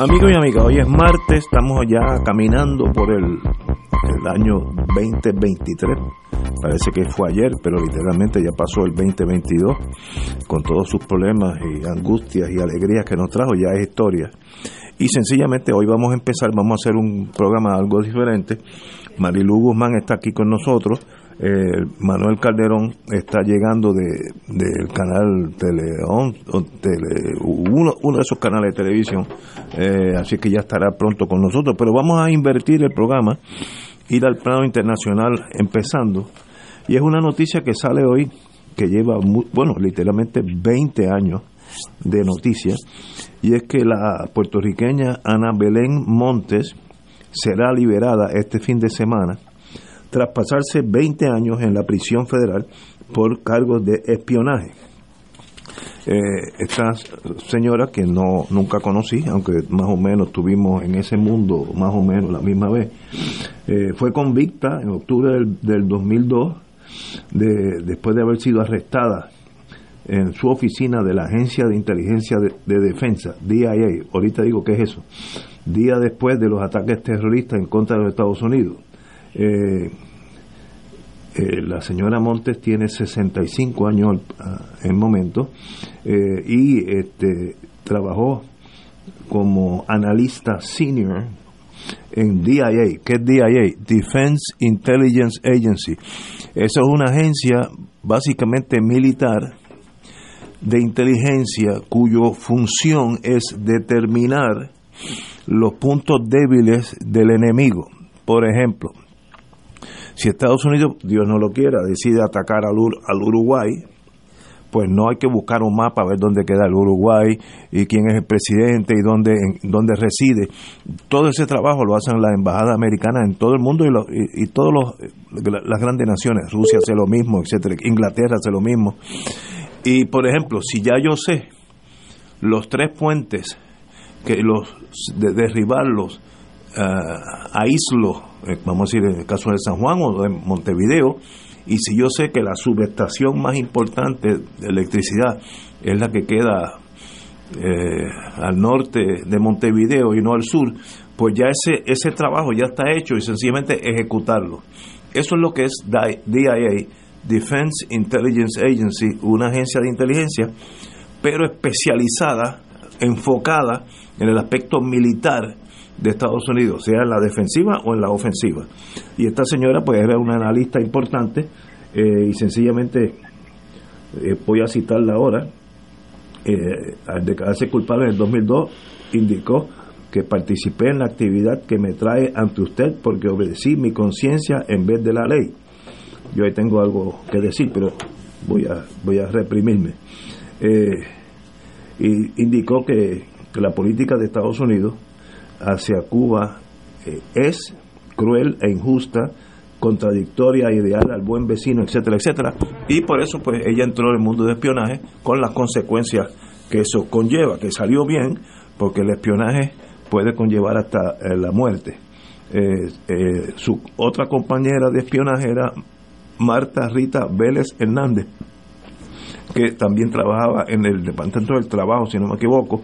Amigos y amigas, hoy es martes, estamos ya caminando por el, el, año 2023. Parece que fue ayer, pero literalmente ya pasó el 2022, con todos sus problemas y angustias y alegrías que nos trajo, ya es historia. Y sencillamente hoy vamos a empezar, vamos a hacer un programa algo diferente. Marilu Guzmán está aquí con nosotros eh, Manuel Calderón está llegando de, del canal Teleón, tele, uno, uno de esos canales de televisión, eh, así que ya estará pronto con nosotros. Pero vamos a invertir el programa, ir al plano internacional empezando. Y es una noticia que sale hoy, que lleva, bueno, literalmente 20 años de noticia, y es que la puertorriqueña Ana Belén Montes será liberada este fin de semana tras pasarse 20 años en la prisión federal por cargos de espionaje. Eh, esta señora que no nunca conocí, aunque más o menos estuvimos en ese mundo más o menos la misma vez, eh, fue convicta en octubre del, 2002 de, después de haber sido arrestada en su oficina de la Agencia de Inteligencia de, Defensa, DIA. Ahorita digo qué es eso. Día después de los ataques terroristas en contra de los Estados Unidos. Eh, eh, la señora Montes tiene 65 años en momento eh, y este, trabajó como analista senior en DIA. ¿Qué es DIA? Defense Intelligence Agency. Esa es una agencia básicamente militar de inteligencia cuyo función es determinar los puntos débiles del enemigo. Por ejemplo, si Estados Unidos, Dios no lo quiera, decide atacar al, al Uruguay, pues no hay que buscar un mapa a ver dónde queda el Uruguay y quién es el presidente y dónde, dónde reside. Todo ese trabajo lo hacen las embajadas americanas en todo el mundo y, y, todas las grandes naciones. Rusia hace lo mismo, etcétera. Inglaterra hace lo mismo. Y por ejemplo, si ya yo sé los tres puentes que los de derribarlos uh, aíslo, eh, vamos a decir en el caso de San Juan o de Montevideo, y si yo sé que la subestación más importante de electricidad es la que queda eh, al norte de Montevideo y no al sur, pues ya ese, ese trabajo ya está hecho y sencillamente ejecutarlo. Eso es lo que es DIA, Defense Intelligence Agency, una agencia de inteligencia, pero especializada, enfocada en el aspecto militar de Estados Unidos, sea en la defensiva o en la ofensiva. Y esta señora pues era una analista importante eh, y sencillamente eh, voy a citarla ahora, eh, al declararse culpable en el 2002 indicó que participé en la actividad que me trae ante usted porque obedecí mi conciencia en vez de la ley. Yo ahí tengo algo que decir, pero voy a, voy a reprimirme. y indicó que la política de Estados Unidos hacia Cuba eh, es cruel e injusta, contradictoria, ideal al buen vecino, etcétera, etcétera. Y por eso pues ella entró en el mundo de espionaje con las consecuencias que eso conlleva, que salió bien, porque el espionaje puede conllevar hasta eh, la muerte. Eh, su otra compañera de espionaje era Marta Rita Vélez Hernández, que también trabajaba en el Departamento del Trabajo, si no me equivoco,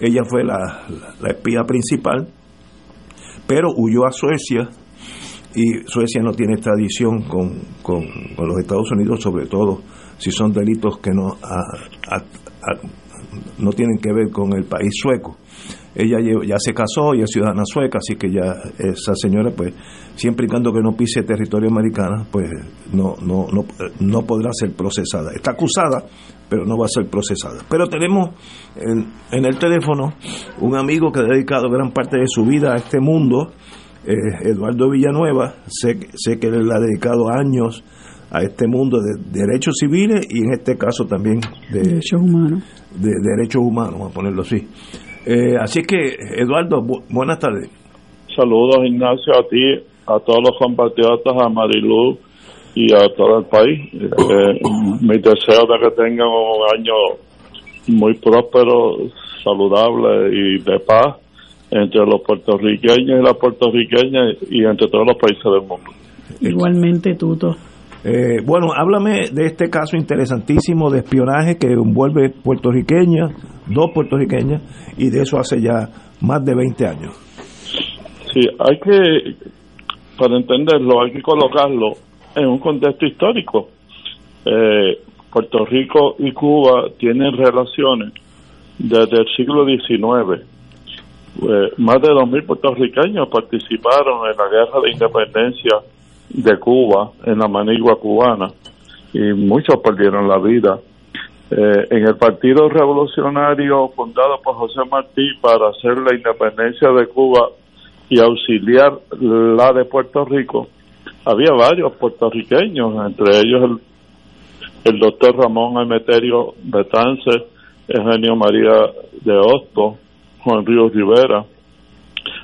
ella fue la, espía principal, pero huyó a Suecia y Suecia no tiene tradición con, con, los Estados Unidos, sobre todo si son delitos que no, no tienen que ver con el país sueco. Ella ya se casó y es ciudadana sueca, así que ya esa señora, pues, siempre y cuando que no pise territorio americano, pues no, no, no, no podrá ser procesada. Está acusada, pero no va a ser procesada. Pero tenemos en, en el teléfono un amigo que ha dedicado gran parte de su vida a este mundo, eh, Eduardo Villanueva, sé, sé que él ha dedicado años a este mundo de derechos civiles y en este caso también de derechos humanos. De derechos humanos, vamos a ponerlo así. Eh, así que, Eduardo, buenas tardes. Saludos, Ignacio, a ti, a todos los compatriotas, a Marilu y a todo el país. Eh, mis deseos de que tengan un año muy próspero, saludable y de paz entre los puertorriqueños y las puertorriqueñas y entre todos los países del mundo. Igualmente, Tuto. Eh, bueno, háblame de este caso interesantísimo de espionaje que envuelve puertorriqueñas, dos puertorriqueñas, y de eso hace ya más de 20 años. Sí, hay que, para entenderlo, hay que colocarlo en un contexto histórico. Eh, Puerto Rico y Cuba tienen relaciones desde el siglo XIX. Eh, más de 2.000 puertorriqueños participaron en la guerra de independencia de Cuba, en la manigua cubana, y muchos perdieron la vida. Eh, en el Partido Revolucionario fundado por José Martí para hacer la independencia de Cuba y auxiliar la de Puerto Rico, había varios puertorriqueños, entre ellos el, doctor Ramón Emeterio Betance, Eugenio María de Hosto, Juan Ríos Rivera,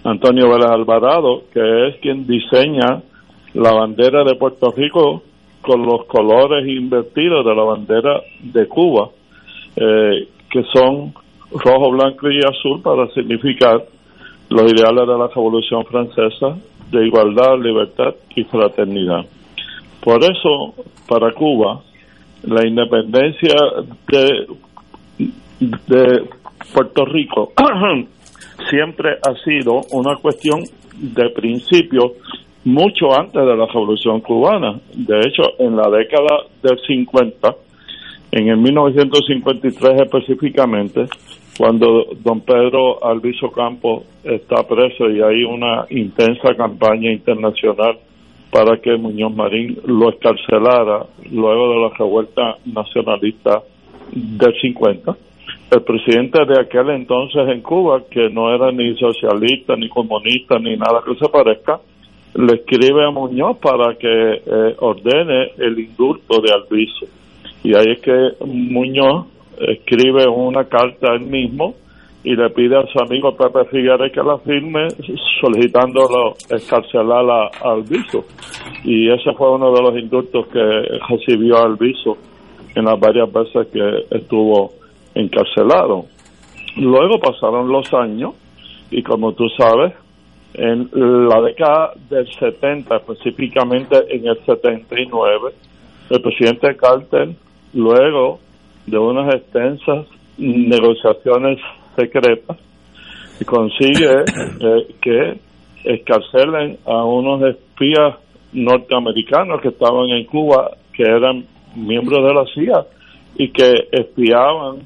Antonio Vélez Alvarado, que es quien diseña la bandera de Puerto Rico con los colores invertidos de la bandera de Cuba, eh, que son rojo, blanco y azul para significar los ideales de la Revolución Francesa de igualdad, libertad y fraternidad. Por eso, para Cuba, la independencia de, de Puerto Rico siempre ha sido una cuestión de principio mucho antes de la Revolución Cubana. De hecho, en la década del 50, en el 1953 específicamente, cuando don Pedro Alviso Campos está preso y hay una intensa campaña internacional para que Muñoz Marín lo escarcelara luego de la revuelta nacionalista del 50. El presidente de aquel entonces en Cuba, que no era ni socialista, ni comunista, ni nada que se parezca, le escribe a Muñoz para que eh, ordene el indulto de Alviso. Y ahí es que Muñoz escribe una carta a él mismo y le pide a su amigo Pepe Figueres que la firme solicitándolo escarcelar a, Alviso. Y ese fue uno de los indultos que recibió Alviso en las varias veces que estuvo encarcelado. Luego pasaron los años y como tú sabes, en la década del 70, específicamente en el 79, el presidente Carter, luego de unas extensas negociaciones secretas, consigue eh, que escarcelen a unos espías norteamericanos que estaban en Cuba, que eran miembros de la CIA y que espiaban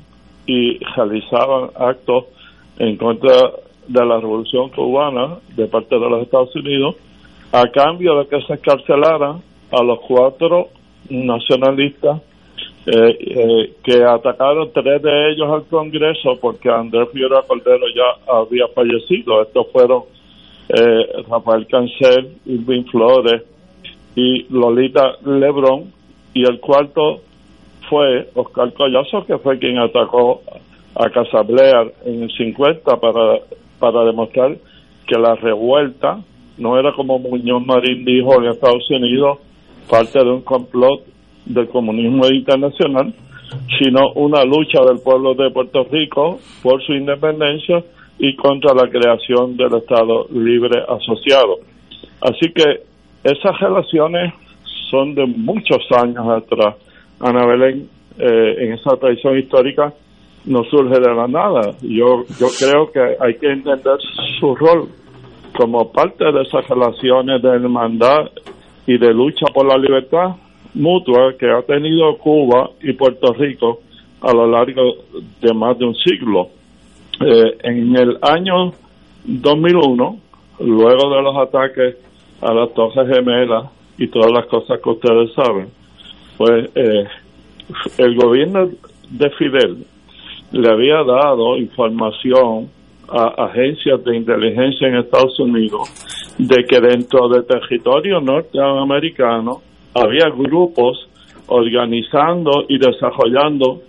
y realizaban actos en contra de la revolución cubana de parte de los Estados Unidos a cambio de que se escarcelaran a los cuatro nacionalistas eh, eh, que atacaron tres de ellos al Congreso porque Andrés Figueroa Cordero ya había fallecido. Estos fueron eh, Rafael Cancel, Irving Flores y Lolita Lebrón. Y el cuarto fue Oscar Collazo, que fue quien atacó a Casablear en el 50 para para demostrar que la revuelta no era como Muñoz Marín dijo en Estados Unidos, parte de un complot del comunismo internacional, sino una lucha del pueblo de Puerto Rico por su independencia y contra la creación del Estado libre asociado. Así que esas relaciones son de muchos años atrás. Ana Belén, eh, en esa tradición histórica, no surge de la nada. Yo, yo creo que hay que entender su rol como parte de esas relaciones de hermandad y de lucha por la libertad mutua que ha tenido Cuba y Puerto Rico a lo largo de más de un siglo. Eh, en el año 2001, luego de los ataques a las Torres Gemelas y todas las cosas que ustedes saben, pues eh, el gobierno de Fidel le había dado información a agencias de inteligencia en Estados Unidos de que dentro del territorio norteamericano había grupos organizando y desarrollando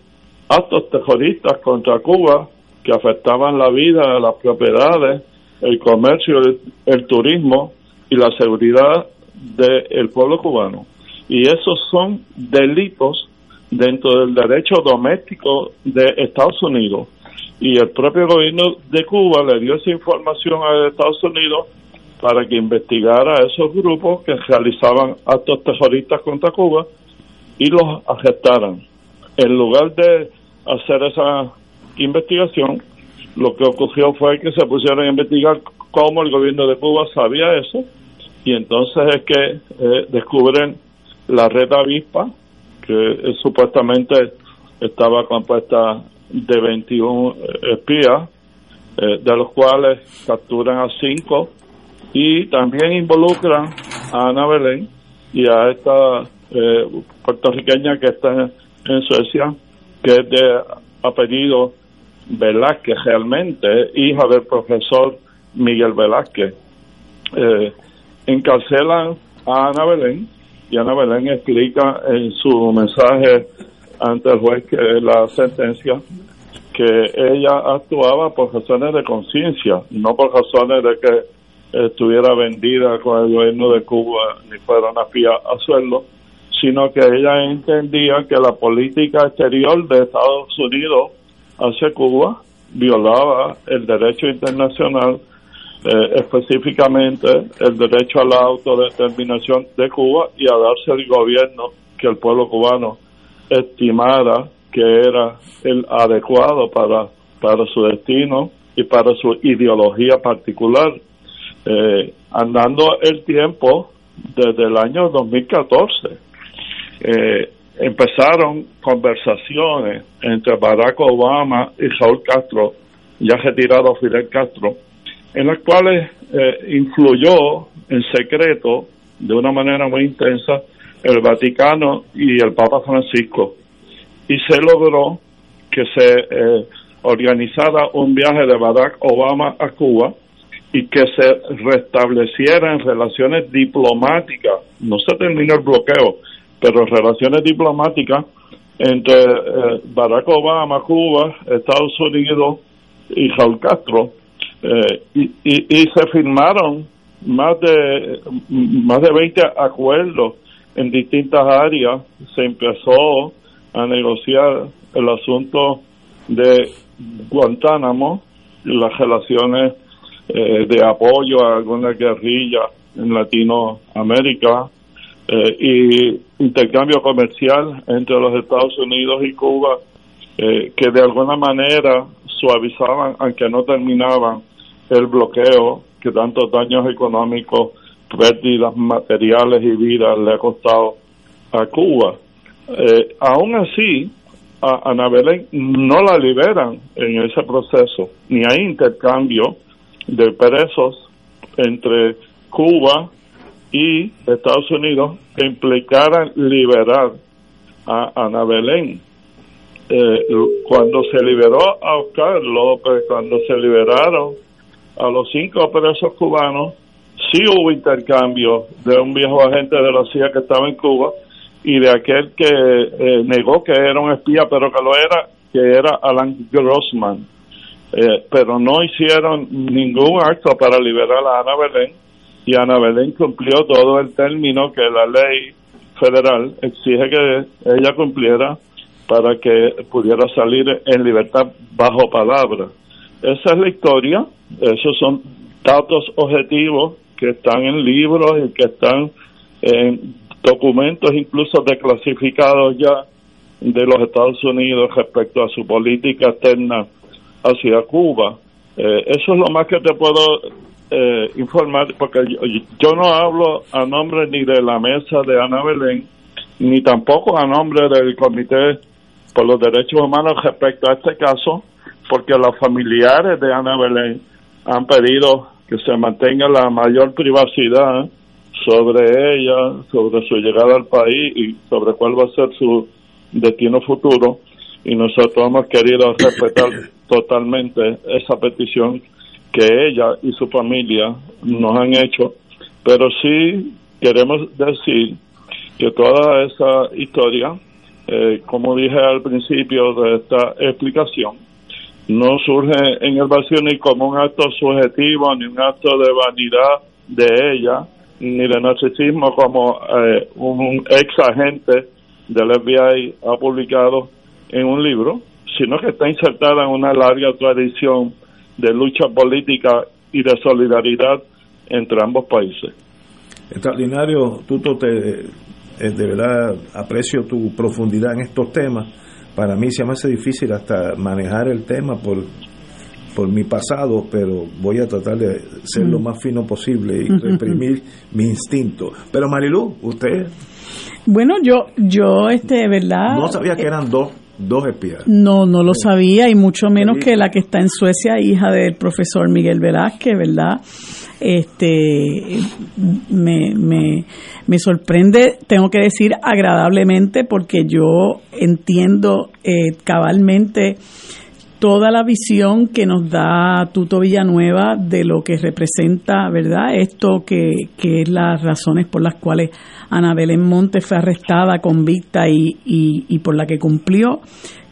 actos terroristas contra Cuba que afectaban la vida, las propiedades, el comercio, el, turismo y la seguridad del pueblo cubano. Y esos son delitos dentro del derecho doméstico de Estados Unidos. Y el propio gobierno de Cuba le dio esa información a Estados Unidos para que investigara a esos grupos que realizaban actos terroristas contra Cuba y los arrestaran. En lugar de hacer esa investigación, lo que ocurrió fue que se pusieron a investigar cómo el gobierno de Cuba sabía eso y entonces es que eh, descubren la red avispa que eh, supuestamente estaba compuesta de 21 eh, espías de los cuales capturan a cinco y también involucran a Ana Belén y a esta puertorriqueña que está en Suecia que es de apellido Velázquez realmente, hija del profesor Miguel Velázquez. Eh, encarcelan a Ana Belén y Ana Belén explica en su mensaje ante el juez que la sentencia que ella actuaba por razones de conciencia, no por razones de que estuviera vendida con el gobierno de Cuba ni fuera una fía a sueldo, sino que ella entendía que la política exterior de Estados Unidos hacia Cuba violaba el derecho internacional, eh, específicamente el derecho a la autodeterminación de Cuba y a darse el gobierno que el pueblo cubano estimara que era el adecuado para, para su destino y para su ideología particular. Eh, andando el tiempo desde el año 2014 eh, empezaron conversaciones entre Barack Obama y Raúl Castro, ya retirado Fidel Castro, en las cuales eh, influyó en secreto, de una manera muy intensa, el Vaticano y el Papa Francisco. Y se logró que se eh, organizara un viaje de Barack Obama a Cuba y que se restablecieran relaciones diplomáticas. No se terminó el bloqueo, pero relaciones diplomáticas entre eh, Barack Obama, Cuba, Estados Unidos y Raúl Castro, eh, y, y, se firmaron más de más de 20 acuerdos en distintas áreas. Se empezó a negociar el asunto de Guantánamo, las relaciones eh, de apoyo a alguna guerrilla en Latinoamérica, eh, y intercambio comercial entre los Estados Unidos y Cuba eh, que de alguna manera suavizaban, aunque no terminaban, el bloqueo que tantos daños económicos, pérdidas materiales y vidas le ha costado a Cuba. Eh, aún así, a Ana no la liberan en ese proceso, ni hay intercambio de presos entre Cuba y Estados Unidos que implicaran liberar a Ana Belén. Eh, cuando se liberó a Oscar López, cuando se liberaron a los cinco presos cubanos, sí hubo intercambio de un viejo agente de la CIA que estaba en Cuba y de aquel que eh, negó que era un espía, pero que lo era, que era Alan Grossman. Eh, pero no hicieron ningún acto para liberar a Ana Belén y Ana Belén cumplió todo el término que la ley federal exige que ella cumpliera para que pudiera salir en libertad bajo palabra. Esa es la historia, esos son datos objetivos que están en libros y que están en documentos incluso desclasificados ya de los Estados Unidos respecto a su política externa hacia Cuba. Eh, eso es lo más que te puedo eh, informar, porque yo, no hablo a nombre ni de la mesa de Ana Belén, ni tampoco a nombre del Comité por los Derechos Humanos respecto a este caso, porque los familiares de Ana Belén han pedido que se mantenga la mayor privacidad sobre ella, sobre su llegada al país y sobre cuál va a ser su destino futuro. Y nosotros hemos querido respetar totalmente esa petición que ella y su familia nos han hecho, pero sí queremos decir que toda esa historia, eh, como dije al principio de esta explicación, no surge en el vacío ni como un acto subjetivo, ni un acto de vanidad de ella, ni de narcisismo como eh, un ex agente del FBI ha publicado en un libro, sino que está insertada en una larga tradición de lucha política y de solidaridad entre ambos países. Extraordinario, Tuto, te, eh, de verdad aprecio tu profundidad en estos temas. Para mí se me hace difícil hasta manejar el tema por, por mi pasado, pero voy a tratar de ser lo más fino posible y reprimir mi instinto. Pero Marilu, usted... Bueno, yo, yo, este, ¿verdad? No sabía que eran dos dos espías. No, no lo sabía y mucho menos que la que está en Suecia, hija del profesor Miguel Velázquez, ¿verdad? Este, me, me, me sorprende, tengo que decir agradablemente, porque yo entiendo eh, cabalmente toda la visión que nos da Tuto Villanueva de lo que representa, ¿verdad? Esto que, que es las razones por las cuales Ana Belén Monte fue arrestada, convicta y, y, y por la que cumplió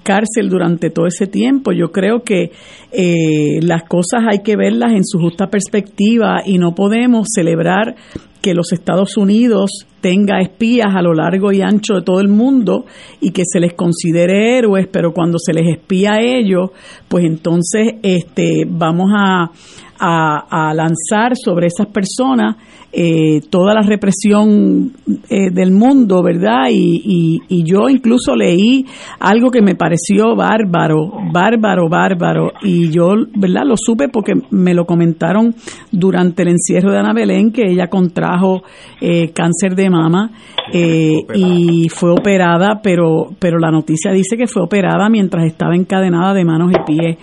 cárcel durante todo ese tiempo. Yo creo que eh, las cosas hay que verlas en su justa perspectiva y no podemos celebrar que los Estados Unidos tenga espías a lo largo y ancho de todo el mundo y que se les considere héroes, pero cuando se les espía a ellos, pues entonces este, vamos a, a, lanzar sobre esas personas eh, toda la represión eh, del mundo, ¿verdad? Y, y, yo incluso leí algo que me pareció bárbaro, bárbaro, bárbaro, y yo, ¿verdad? Lo supe porque me lo comentaron durante el encierro de Ana Belén, que ella contrajo eh, cáncer de mama y fue operada, pero, pero la noticia dice que fue operada mientras estaba encadenada de manos y pies.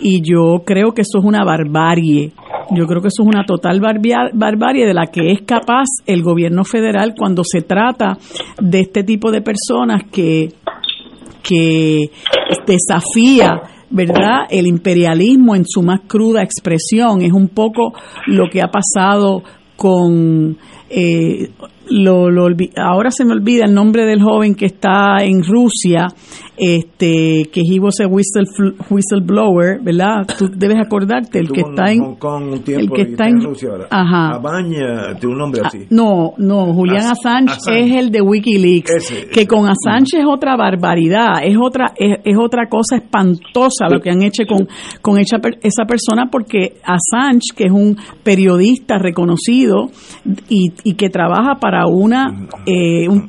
Y yo creo que eso es una barbarie. Yo creo que eso es una total barbarie de la que es capaz el gobierno federal cuando se trata de este tipo de personas que, que desafía ¿verdad? El imperialismo en su más cruda expresión es un poco lo que ha pasado con eh, lo, lo, ahora se me olvida el nombre del joven que está en Rusia este que he was a whistle, whistleblower, ¿verdad? Tú debes acordarte, el que está en el que está en, Rusia ahora. Ajá. tiene un nombre así. Ah, no, no, Julián Assange, es el de WikiLeaks, que con Assange es otra barbaridad, es otra es, es otra cosa espantosa lo que han hecho con con esa, esa persona porque Assange, que es un periodista reconocido y, y que trabaja para una eh, un,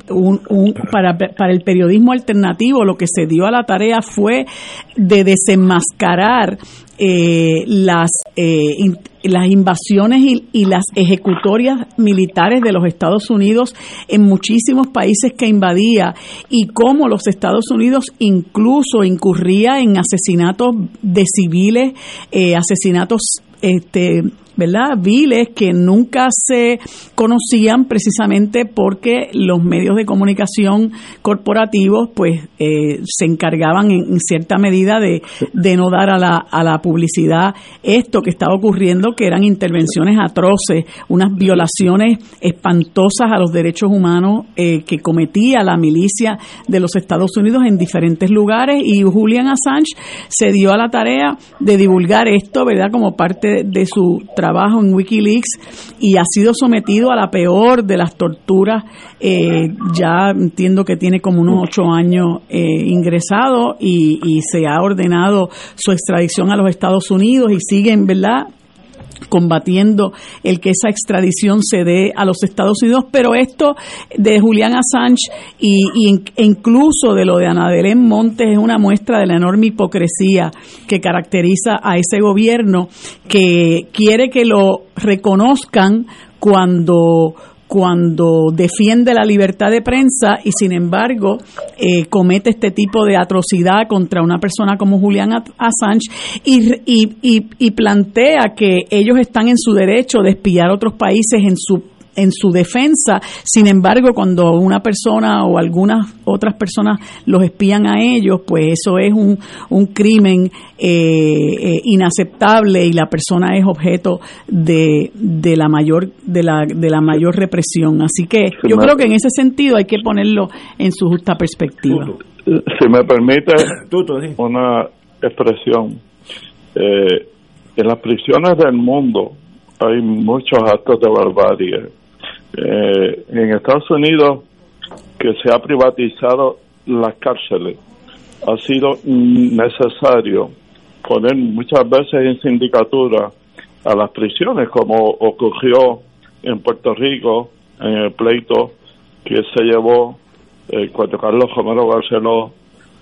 un, para, para el periodismo alternativo, lo que se dio a la tarea fue de desenmascarar eh, las, eh, las invasiones y, las ejecutorias militares de los Estados Unidos en muchísimos países que invadía y cómo los Estados Unidos incluso incurría en asesinatos de civiles, eh, asesinatos este, ¿verdad? Viles que nunca se conocían precisamente porque los medios de comunicación corporativos pues eh, se encargaban en, cierta medida de, de, no dar a la, a la publicidad esto que estaba ocurriendo, que eran intervenciones atroces, unas violaciones espantosas a los derechos humanos eh, que cometía la milicia de los Estados Unidos en diferentes lugares y Julian Assange se dio a la tarea de divulgar esto, ¿verdad? Como parte de su trabajo trabajo en Wikileaks y ha sido sometido a la peor de las torturas. Eh, ya entiendo que tiene como unos ocho años eh, ingresado y, y se ha ordenado su extradición a los Estados Unidos y siguen, ¿verdad? Combatiendo el que esa extradición se dé a los Estados Unidos, pero esto de Julián Assange y, e incluso de lo de Ana Belén Montes es una muestra de la enorme hipocresía que caracteriza a ese gobierno que quiere que lo reconozcan cuando cuando defiende la libertad de prensa y sin embargo eh, comete este tipo de atrocidad contra una persona como Julián Assange y, y, y plantea que ellos están en su derecho de espiar otros países en su en su defensa. Sin embargo, cuando una persona o algunas otras personas los espían a ellos, pues eso es un, un crimen eh, eh, inaceptable y la persona es objeto de, de la mayor de la, de la mayor represión. Así que yo creo que en ese sentido hay que ponerlo en su justa perspectiva. Si me permite una expresión, eh, en las prisiones del mundo hay muchos actos de barbarie eh, en Estados Unidos que se ha privatizado las cárceles. Ha sido necesario poner muchas veces en sindicatura a las prisiones, como ocurrió en Puerto Rico en el pleito que se llevó eh, cuando Carlos Romero Barceló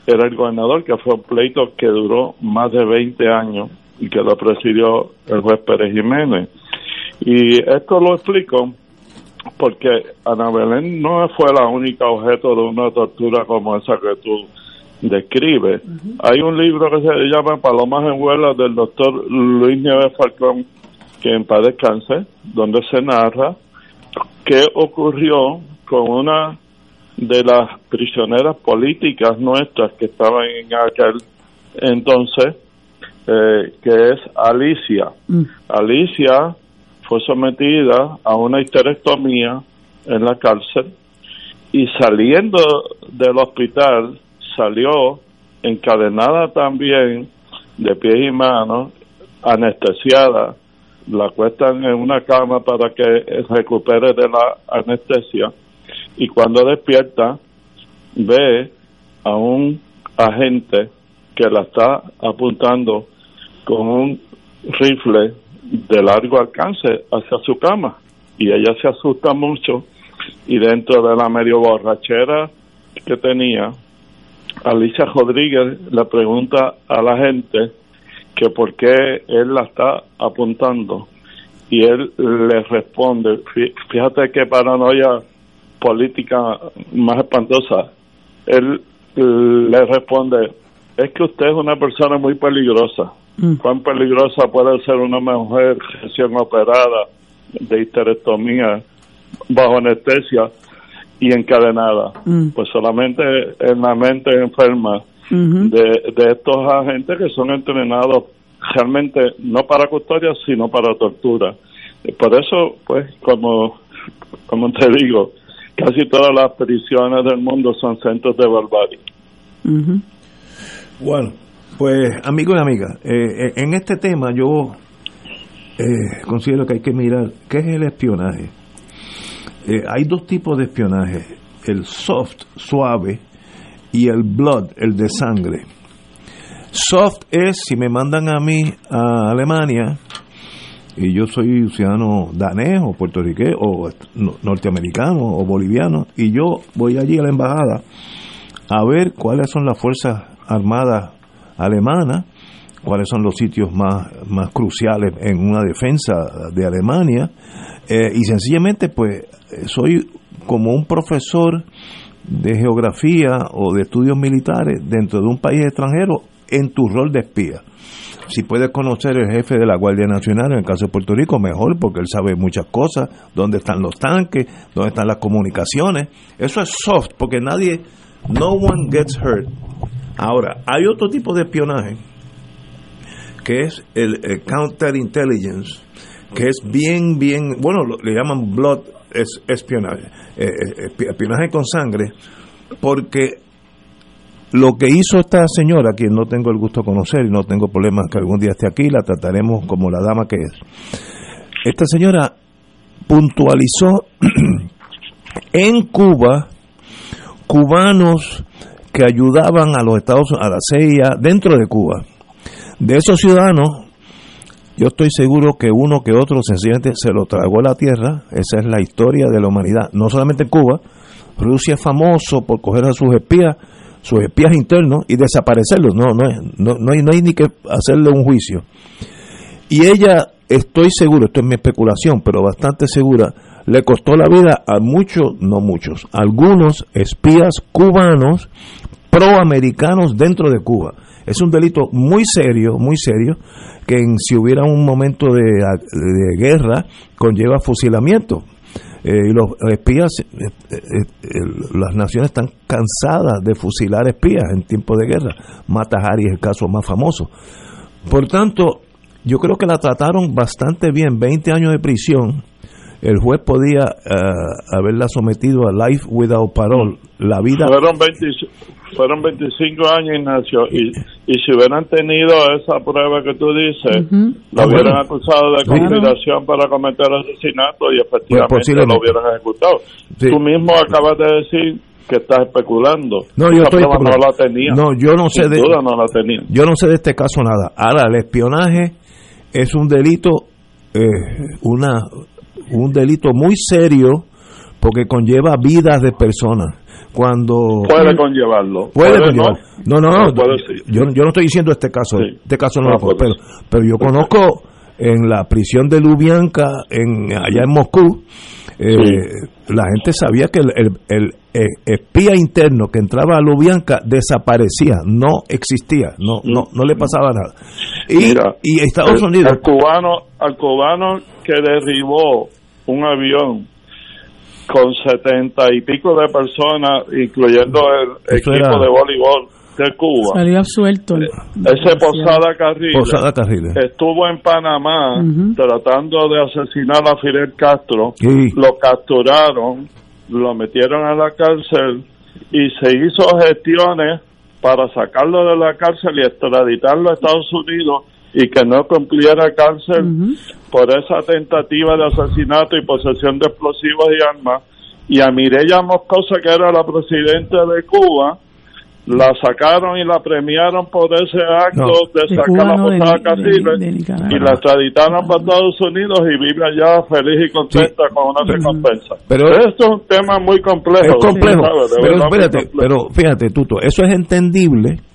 era el gobernador, que fue un pleito que duró más de 20 años y que lo presidió el juez Pérez Jiménez. Y esto lo explico porque Ana Belén no fue la única objeto de una tortura como esa que tú describes. Hay un libro que se llama Palomas en vuelo del doctor Luis Nieves Falcón, que en paz descanse, donde se narra qué ocurrió con una de las prisioneras políticas nuestras que estaban en aquel entonces, eh, que es Alicia. Mm. Alicia fue sometida a una histerectomía en la cárcel y saliendo del hospital salió encadenada también de pies y manos, anestesiada, la cuestan en una cama para que recupere de la anestesia y cuando despierta ve a un agente que la está apuntando con un rifle de largo alcance hacia su cama y ella se asusta mucho y dentro de la medio borrachera que tenía, Alicia Rodríguez le pregunta a la gente que por qué él la está apuntando y él le responde, fíjate qué paranoia política más espantosa, él le responde, es que usted es una persona muy peligrosa. Cuán peligrosa puede ser una mujer recién operada de histerectomía bajo anestesia y encadenada. Mm. Pues solamente en la mente enferma de, de estos agentes que son entrenados realmente no para custodia, sino para tortura. Por eso, pues, como, como te digo, casi todas las prisiones del mundo son centros de barbarie. Bueno, pues, amigos y amigas, eh, eh, en este tema yo eh, considero que hay que mirar qué es el espionaje. hay dos tipos de espionaje, el soft, suave, y el blood, el de sangre. Soft es si me mandan a mí a Alemania y yo soy ciudadano danés o puertorriqueño o norteamericano o boliviano y yo voy allí a la embajada a ver cuáles son las fuerzas armadas alemana, cuáles son los sitios más, más cruciales en una defensa de Alemania, eh, y sencillamente pues soy como un profesor de geografía o de estudios militares dentro de un país extranjero en tu rol de espía. Si puedes conocer el jefe de la Guardia Nacional, en el caso de Puerto Rico, mejor, porque él sabe muchas cosas, dónde están los tanques, dónde están las comunicaciones. Eso es soft, porque nadie, no one gets hurt Ahora, hay otro tipo de espionaje que es el, counterintelligence, que es bien, bien, bueno, le llaman blood espionaje, eh, eh, espionaje con sangre, porque lo que hizo esta señora, quien no tengo el gusto de conocer y no tengo problemas que algún día esté aquí, la trataremos como la dama que es. Esta señora puntualizó en Cuba cubanos que ayudaban a los Estados a la CIA dentro de Cuba. De esos ciudadanos, yo estoy seguro que uno que otro sencillamente se lo tragó a la tierra. Esa es la historia de la humanidad, no solamente en Cuba. Rusia es famoso por coger a sus espías, sus espías internos y desaparecerlos. No, no, no, no, hay, no hay ni que hacerle un juicio. Y ella estoy seguro, esto es mi especulación, pero bastante segura, le costó la vida a muchos, no muchos, algunos espías cubanos proamericanos dentro de Cuba. Es un delito muy serio, muy serio, que en, si hubiera un momento de, guerra conlleva fusilamiento. Eh, y los espías, eh, eh, las naciones están cansadas de fusilar espías en tiempos de guerra. Mata Hari es el caso más famoso. Por tanto, yo creo que la trataron bastante bien, 20 años de prisión. El juez podía haberla sometido a life without parole, la vida. Fueron 25 años, Ignacio, y, y si hubieran tenido esa prueba que tú dices, lo ah, hubieran acusado de conspiración para cometer asesinato y efectivamente lo hubieran ejecutado. Tú mismo acabas de decir que estás especulando. No, yo estoy no la tenía. No, yo no sé de no la tenía. Yo no sé de este caso nada. Ahora, el espionaje es un delito eh, una un delito muy serio porque conlleva vidas de personas. Cuando puede conllevarlo. Puede, conllevarlo no. No no, yo, yo no estoy diciendo este caso este caso no, lo puedo, pero pero yo conozco en la prisión de Lubyanka en allá en Moscú eh, la gente sabía que el, el, espía interno que entraba a Lubyanka desaparecía, no existía, no no no le pasaba nada. Y, y Estados Unidos al cubano al cubano que derribó un avión con setenta y pico de personas, incluyendo el equipo de voleibol de Cuba. Salió absuelto. Eh, ese Posada Carriles, estuvo en Panamá tratando de asesinar a Fidel Castro. Lo capturaron, lo metieron a la cárcel y se hizo gestiones para sacarlo de la cárcel y extraditarlo a Estados Unidos y que no cumpliera cárcel por esa tentativa de asesinato y posesión de explosivos y armas. Y a Mireya Moscoso, que era la presidenta de Cuba, la sacaron y la premiaron por ese acto de, sacar la posada no, y la extraditaron para Estados Unidos y vive allá feliz y contenta con una recompensa. Pero esto es un tema muy complejo. Es complejo. pero, pero fíjate, Tuto, eso es entendible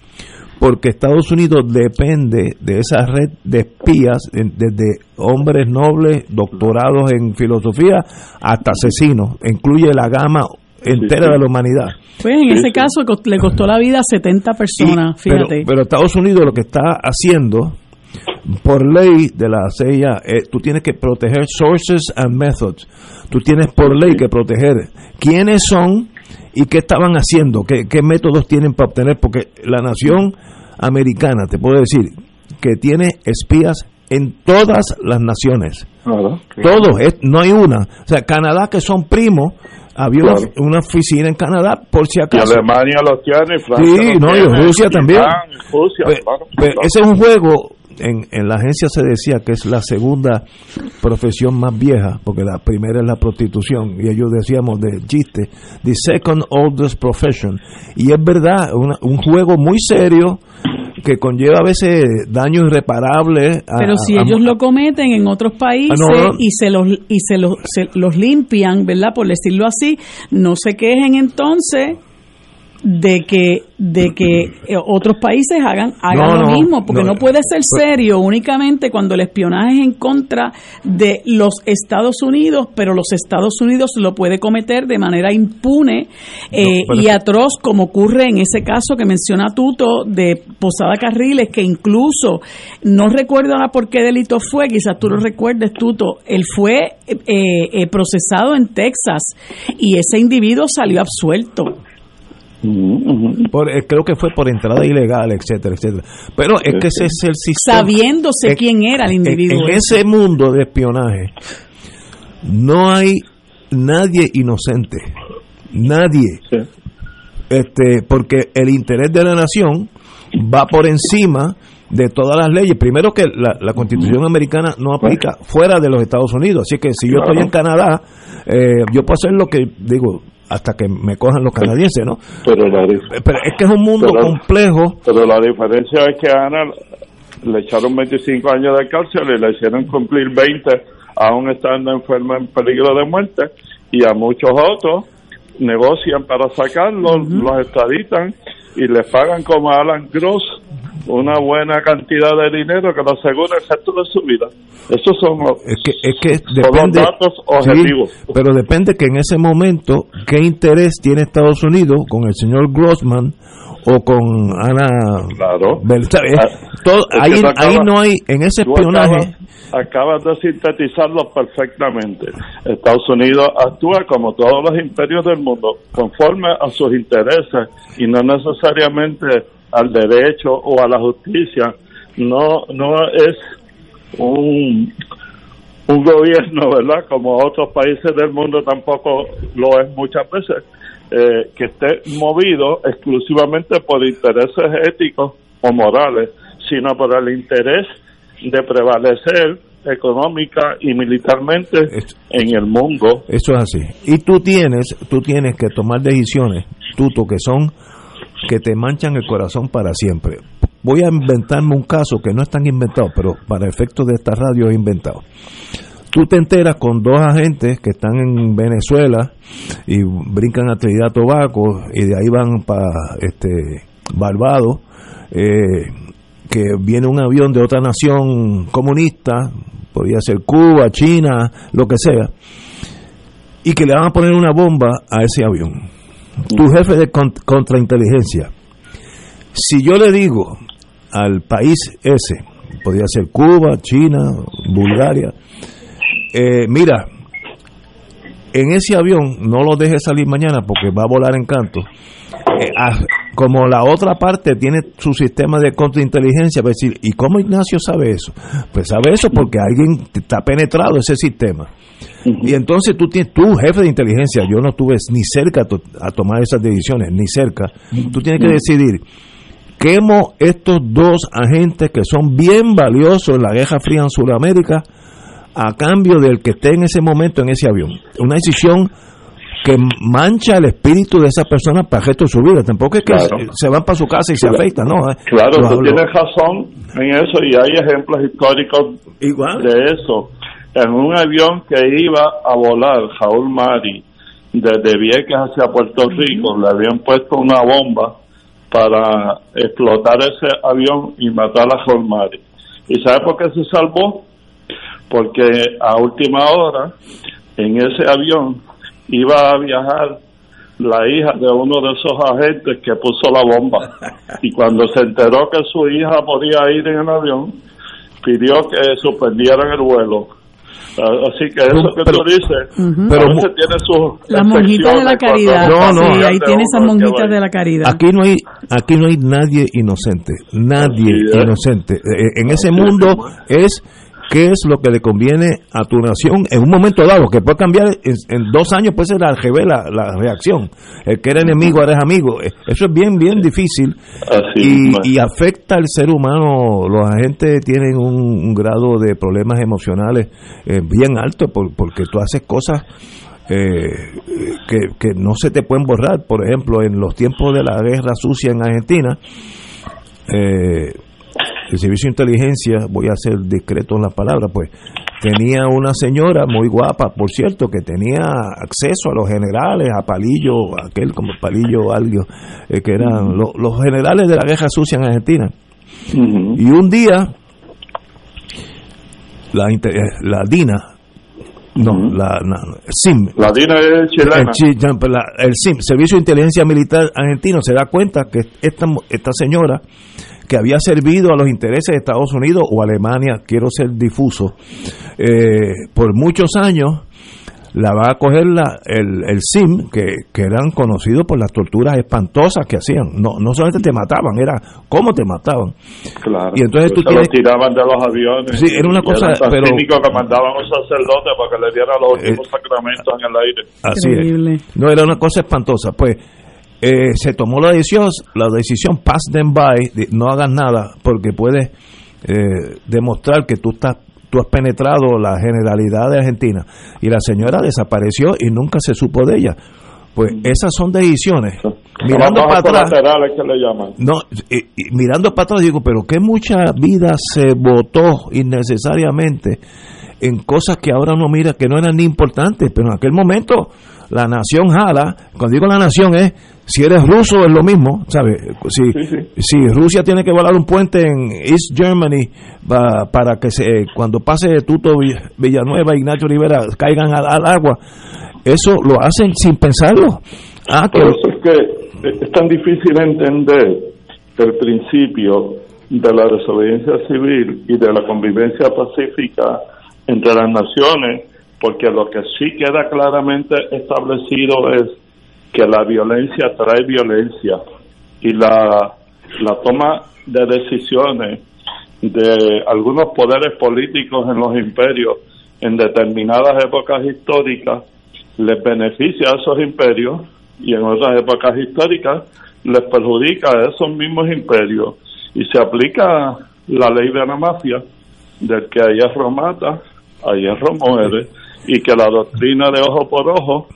porque Estados Unidos depende de esa red de espías, desde hombres nobles, doctorados en filosofía, hasta asesinos, incluye la gama entera de la humanidad. Pues en ese caso le costó la vida a 70 personas, fíjate. Pero, Estados Unidos lo que está haciendo, por ley de la CIA, eh, tú tienes que proteger sources and methods. Tú tienes por ley que proteger quiénes son y qué estaban haciendo, qué, qué métodos tienen para obtener, porque la nación americana, te puedo decir, que tiene espías en todas las naciones. Todos, no hay una. O sea, Canadá, que son primos, había una, oficina en Canadá, por si acaso. Y Alemania los tiene, Francia. Sí, no, y Rusia también. ese es un juego en, en la agencia se decía que es la segunda profesión más vieja, porque la primera es la prostitución, y ellos decíamos de chiste, the second oldest profession. Y es verdad, un juego muy serio que conlleva a veces daños irreparables. Pero si ellos lo cometen en otros países ah, y se los y se los, se los limpian, ¿verdad? Por decirlo así, no se quejen entonces de que de que eh, otros países hagan hagan lo mismo porque no, puede ser pues serio únicamente cuando el espionaje es en contra de los Estados Unidos pero los Estados Unidos lo puede cometer de manera impune eh, y atroz como ocurre en ese caso que menciona Tuto de Posada Carriles que incluso no recuerdo ahora por qué delito fue quizás tú lo recuerdes Tuto él fue eh, procesado en Texas y ese individuo salió absuelto por, eh, creo que fue por entrada ilegal, etcétera, etcétera. Pero es que ese es el sistema. Sabiéndose quién era el individuo. En, ese mundo de espionaje no hay nadie inocente. Nadie. Este, porque el interés de la nación va por encima de todas las leyes. Primero que la, constitución americana no aplica fuera de los Estados Unidos. Así que si yo estoy en Canadá, eh, yo puedo hacer lo que digo, hasta que me cojan los canadienses, ¿no? Pero, es que es un mundo complejo. Pero la diferencia es que a Ana le echaron 25 años de cárcel y le hicieron cumplir 20 aún estando enferma en peligro de muerte y a muchos otros negocian para sacarlos, los extraditan y les pagan como a Alan Gross una buena cantidad de dinero que lo asegure el resto de su vida. Esos son los, es que, es que son los depende, datos objetivos. Sí, pero depende que en ese momento qué interés tiene Estados Unidos con el señor Grossman o con Ana Claro. Ah, Todo- ahí, no hay en ese espionaje acabas, acabas de sintetizarlo perfectamente. Estados Unidos actúa como todos los imperios del mundo, conforme a sus intereses y no necesariamente al derecho o a la justicia. No, no es un, un gobierno, ¿verdad? Como otros países del mundo tampoco lo es muchas veces, eh, que esté movido exclusivamente por intereses éticos o morales, sino por el interés de prevalecer económica y militarmente Es- en el mundo. Eso es así. Y tú tienes, tú tienes que tomar decisiones, tuto, que son que te manchan el corazón para siempre. Voy a inventarme un caso que no es tan inventado, pero para efectos de esta radio es inventado. Tú te enteras con dos agentes que están en Venezuela y brincan a Trinidad y Tobago y de ahí van para este Barbados, eh, que viene un avión de otra nación comunista, podría ser Cuba, China, lo que sea, y que le van a poner una bomba a ese avión. Tu jefe de con- contrainteligencia, si yo le digo al país ese, podría ser Cuba, China, Bulgaria, eh, mira, en ese avión no lo dejes salir mañana porque va a volar en canto. Eh, ah, como la otra parte tiene su sistema de contrainteligencia, decir, ¿y cómo Ignacio sabe eso? Pues sabe eso porque alguien está penetrado ese sistema. Y entonces tú tienes, tú jefe de inteligencia, yo no estuve ni cerca a tomar esas decisiones, ni cerca. Tú tienes que decidir, quemo estos dos agentes que son bien valiosos en la Guerra Fría en Sudamérica a cambio del que esté en ese momento en ese avión. Una decisión que mancha el espíritu de esa persona para el resto de su vida. Tampoco es que Claro. se, se van para su casa y se Claro. afeitan, no. eh. Claro, tú hablo- tienes razón en eso y hay ejemplos históricos Igual. de eso. En un avión que iba a volar, Jaúl Mari, desde Vieques hacia Puerto Rico, le habían puesto una bomba para explotar ese avión y matar a Jaúl Mari. ¿Y sabe por qué se salvó? Porque a última hora, en ese avión, iba a viajar la hija de uno de esos agentes que puso la bomba. Y cuando se enteró que su hija podía ir en el avión, pidió que suspendieran el vuelo. Ah, Así que eso que Pero- tú dices, pero a mu- veces tiene sus Las monjitas de la caridad. No, no. Sí, ahí tiene esas monjitas de la caridad. Aquí no hay aquí no hay nadie inocente, nadie inocente. Eh, En ese mundo es. Qué es lo que le conviene a tu nación en un momento dado, que puede cambiar en, en dos años, puede ser al revés la, la reacción. El que era enemigo ahora es amigo. Eh, Eso es bien, bien difícil y, y afecta al ser humano. Los agentes tienen un, un grado de problemas emocionales eh, bien alto por- porque tú haces cosas eh, que, que no se te pueden borrar. Por ejemplo, en los tiempos de la guerra sucia en Argentina, eh, el servicio de inteligencia, voy a ser discreto en las palabras, pues tenía una señora muy guapa, por cierto, que tenía acceso a los generales, a Palillo, aquel como Palillo Algo, eh, que eran lo- los generales de la guerra sucia en Argentina. Y un día, la, eh, la DINA, no, la, la- SIM, La DINA es el, chilena. la- el SIM, Servicio de Inteligencia Militar Argentino, se da cuenta que esta, esta señora que había servido a los intereses de Estados Unidos o Alemania, quiero ser difuso, eh, por muchos años, la va a coger la, el, el SIM, que, que eran conocidos por las torturas espantosas que hacían. No, no solamente te mataban, era cómo te mataban. Claro. Y entonces tú se tienes- los tiraban de los aviones. Sí, era una y cosa, tan pero- que mandaban a un sacerdote para que le diera los últimos Eh, sacramentos en el aire. Así Increíble. es. No, era una cosa espantosa. Pues eh, se tomó la decisión, la decisión pass them by, de no hagas nada, porque puedes eh, demostrar que tú estás tú has penetrado la generalidad de Argentina. Y la señora desapareció y nunca se supo de ella. Pues esas son decisiones. Mirando para atrás, que le llaman. no, y- y mirando para atrás digo, pero qué mucha vida se votó innecesariamente en cosas que ahora uno mira que no eran ni importantes, pero en aquel momento la nación jala, cuando digo la nación es, si eres ruso es lo mismo, ¿sabes? Si, si Rusia tiene que volar un puente en East Germany para que se, cuando pase Tuto Villanueva y Ignacio Rivera caigan al, agua, eso lo hacen sin pensarlo. Ah, que... eso es que es tan difícil entender el principio de la desobediencia civil y de la convivencia pacífica entre las naciones porque lo que sí queda claramente establecido es que la violencia trae violencia y la, la toma de decisiones de algunos poderes políticos en los imperios en determinadas épocas históricas les beneficia a esos imperios y en otras épocas históricas les perjudica a esos mismos imperios. Y se aplica la ley de la mafia del que hay hierro mata, a hierro muere y que la doctrina de ojo por ojo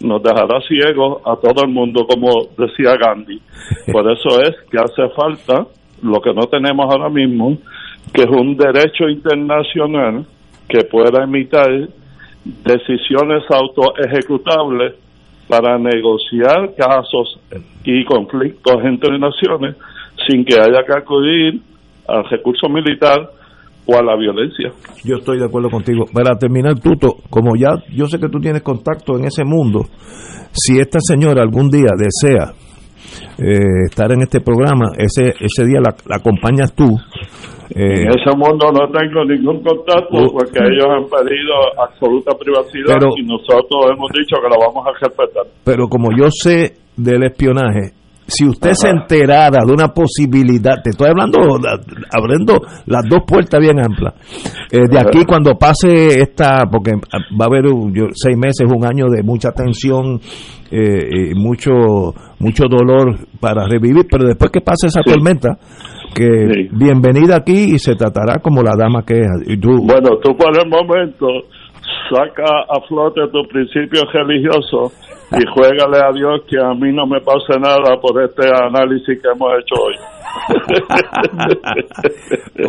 nos dejará ciegos a todo el mundo, como decía Gandhi. Por eso es que hace falta lo que no tenemos ahora mismo, que es un derecho internacional que pueda emitir decisiones autoejecutables para negociar casos y conflictos entre naciones sin que haya que acudir al recurso militar o a la violencia. Yo estoy de acuerdo contigo. Para terminar, Tuto, como ya yo sé que tú tienes contacto en ese mundo, si esta señora algún día desea eh, estar en este programa, ese ese día la, acompañas tú. Eh, en ese mundo no tengo ningún contacto uh, porque ellos han pedido absoluta privacidad y nosotros hemos dicho que lo vamos a respetar. Pero como yo sé del espionaje, si usted se enterara de una posibilidad, te estoy hablando, abriendo las dos puertas bien amplias, eh, de aquí cuando pase esta, porque va a haber seis meses, un año de mucha tensión eh, y mucho, mucho dolor para revivir, pero después que pase esa tormenta, que bienvenida aquí y se tratará como la dama que es. Tú, bueno, tú por el momento saca a flote tu principio religioso y juégale a Dios que a mí no me pase nada por este análisis que hemos hecho hoy.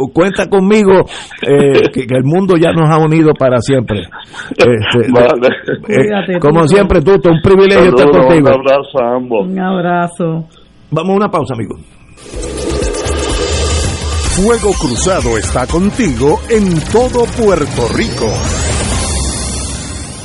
Cuenta conmigo eh, que, el mundo ya nos ha unido para siempre. Este, eh, como siempre, tú, un privilegio estar contigo. Un abrazo a ambos. Un abrazo. Vamos a una pausa, amigo. Fuego Cruzado está contigo en todo Puerto Rico.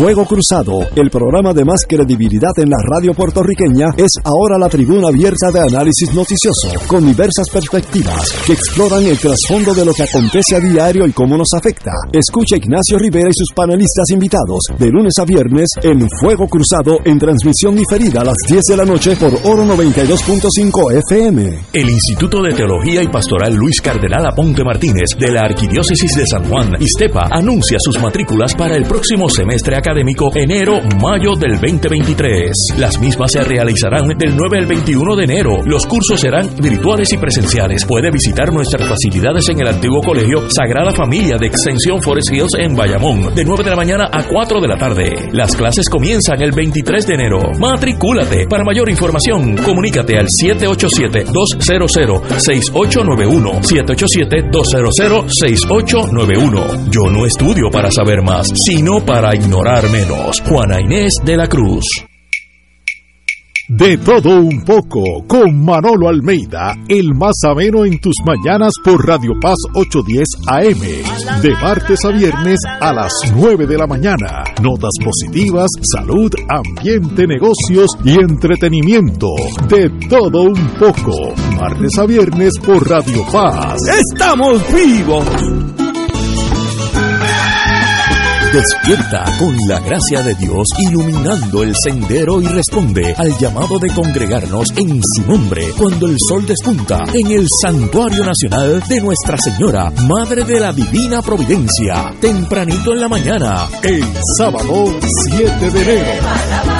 Fuego Cruzado, el programa de más credibilidad en la radio puertorriqueña, es ahora la tribuna abierta de análisis noticioso, con diversas perspectivas que exploran el trasfondo de lo que acontece a diario y cómo nos afecta. Escucha Ignacio Rivera y sus panelistas invitados de lunes a viernes en Fuego Cruzado en transmisión diferida a las 10 de la noche por Oro 92.5 FM. El Instituto de Teología y Pastoral Luis Cardenal Aponte Martínez de la Arquidiócesis de San Juan, Istepa, anuncia sus matrículas para el próximo semestre académico académico enero-mayo del 2023. Las mismas se realizarán del 9 al 21 de enero. Los cursos serán virtuales y presenciales. Puede visitar nuestras facilidades en el antiguo colegio Sagrada Familia de Extensión Forest Hills en Bayamón, de 9 de la mañana a 4 de la tarde. Las clases comienzan el 23 de enero. Matricúlate. Para mayor información, comunícate al 787-200-6891. 787-200-6891. Yo no estudio para saber más, sino para ignorar menos. Juana Inés de la Cruz. De todo un poco, con Manolo Almeida, el más ameno en tus mañanas por Radio Paz 810 AM, de martes a viernes a las 9 de la mañana. Notas positivas, salud, ambiente, negocios y entretenimiento. De todo un poco, martes a viernes por Radio Paz. ¡Estamos vivos! Despierta con la gracia de Dios iluminando el sendero y responde al llamado de congregarnos en su nombre cuando el sol despunta en el Santuario Nacional de Nuestra Señora, Madre de la Divina Providencia, tempranito en la mañana, el sábado 7 de enero.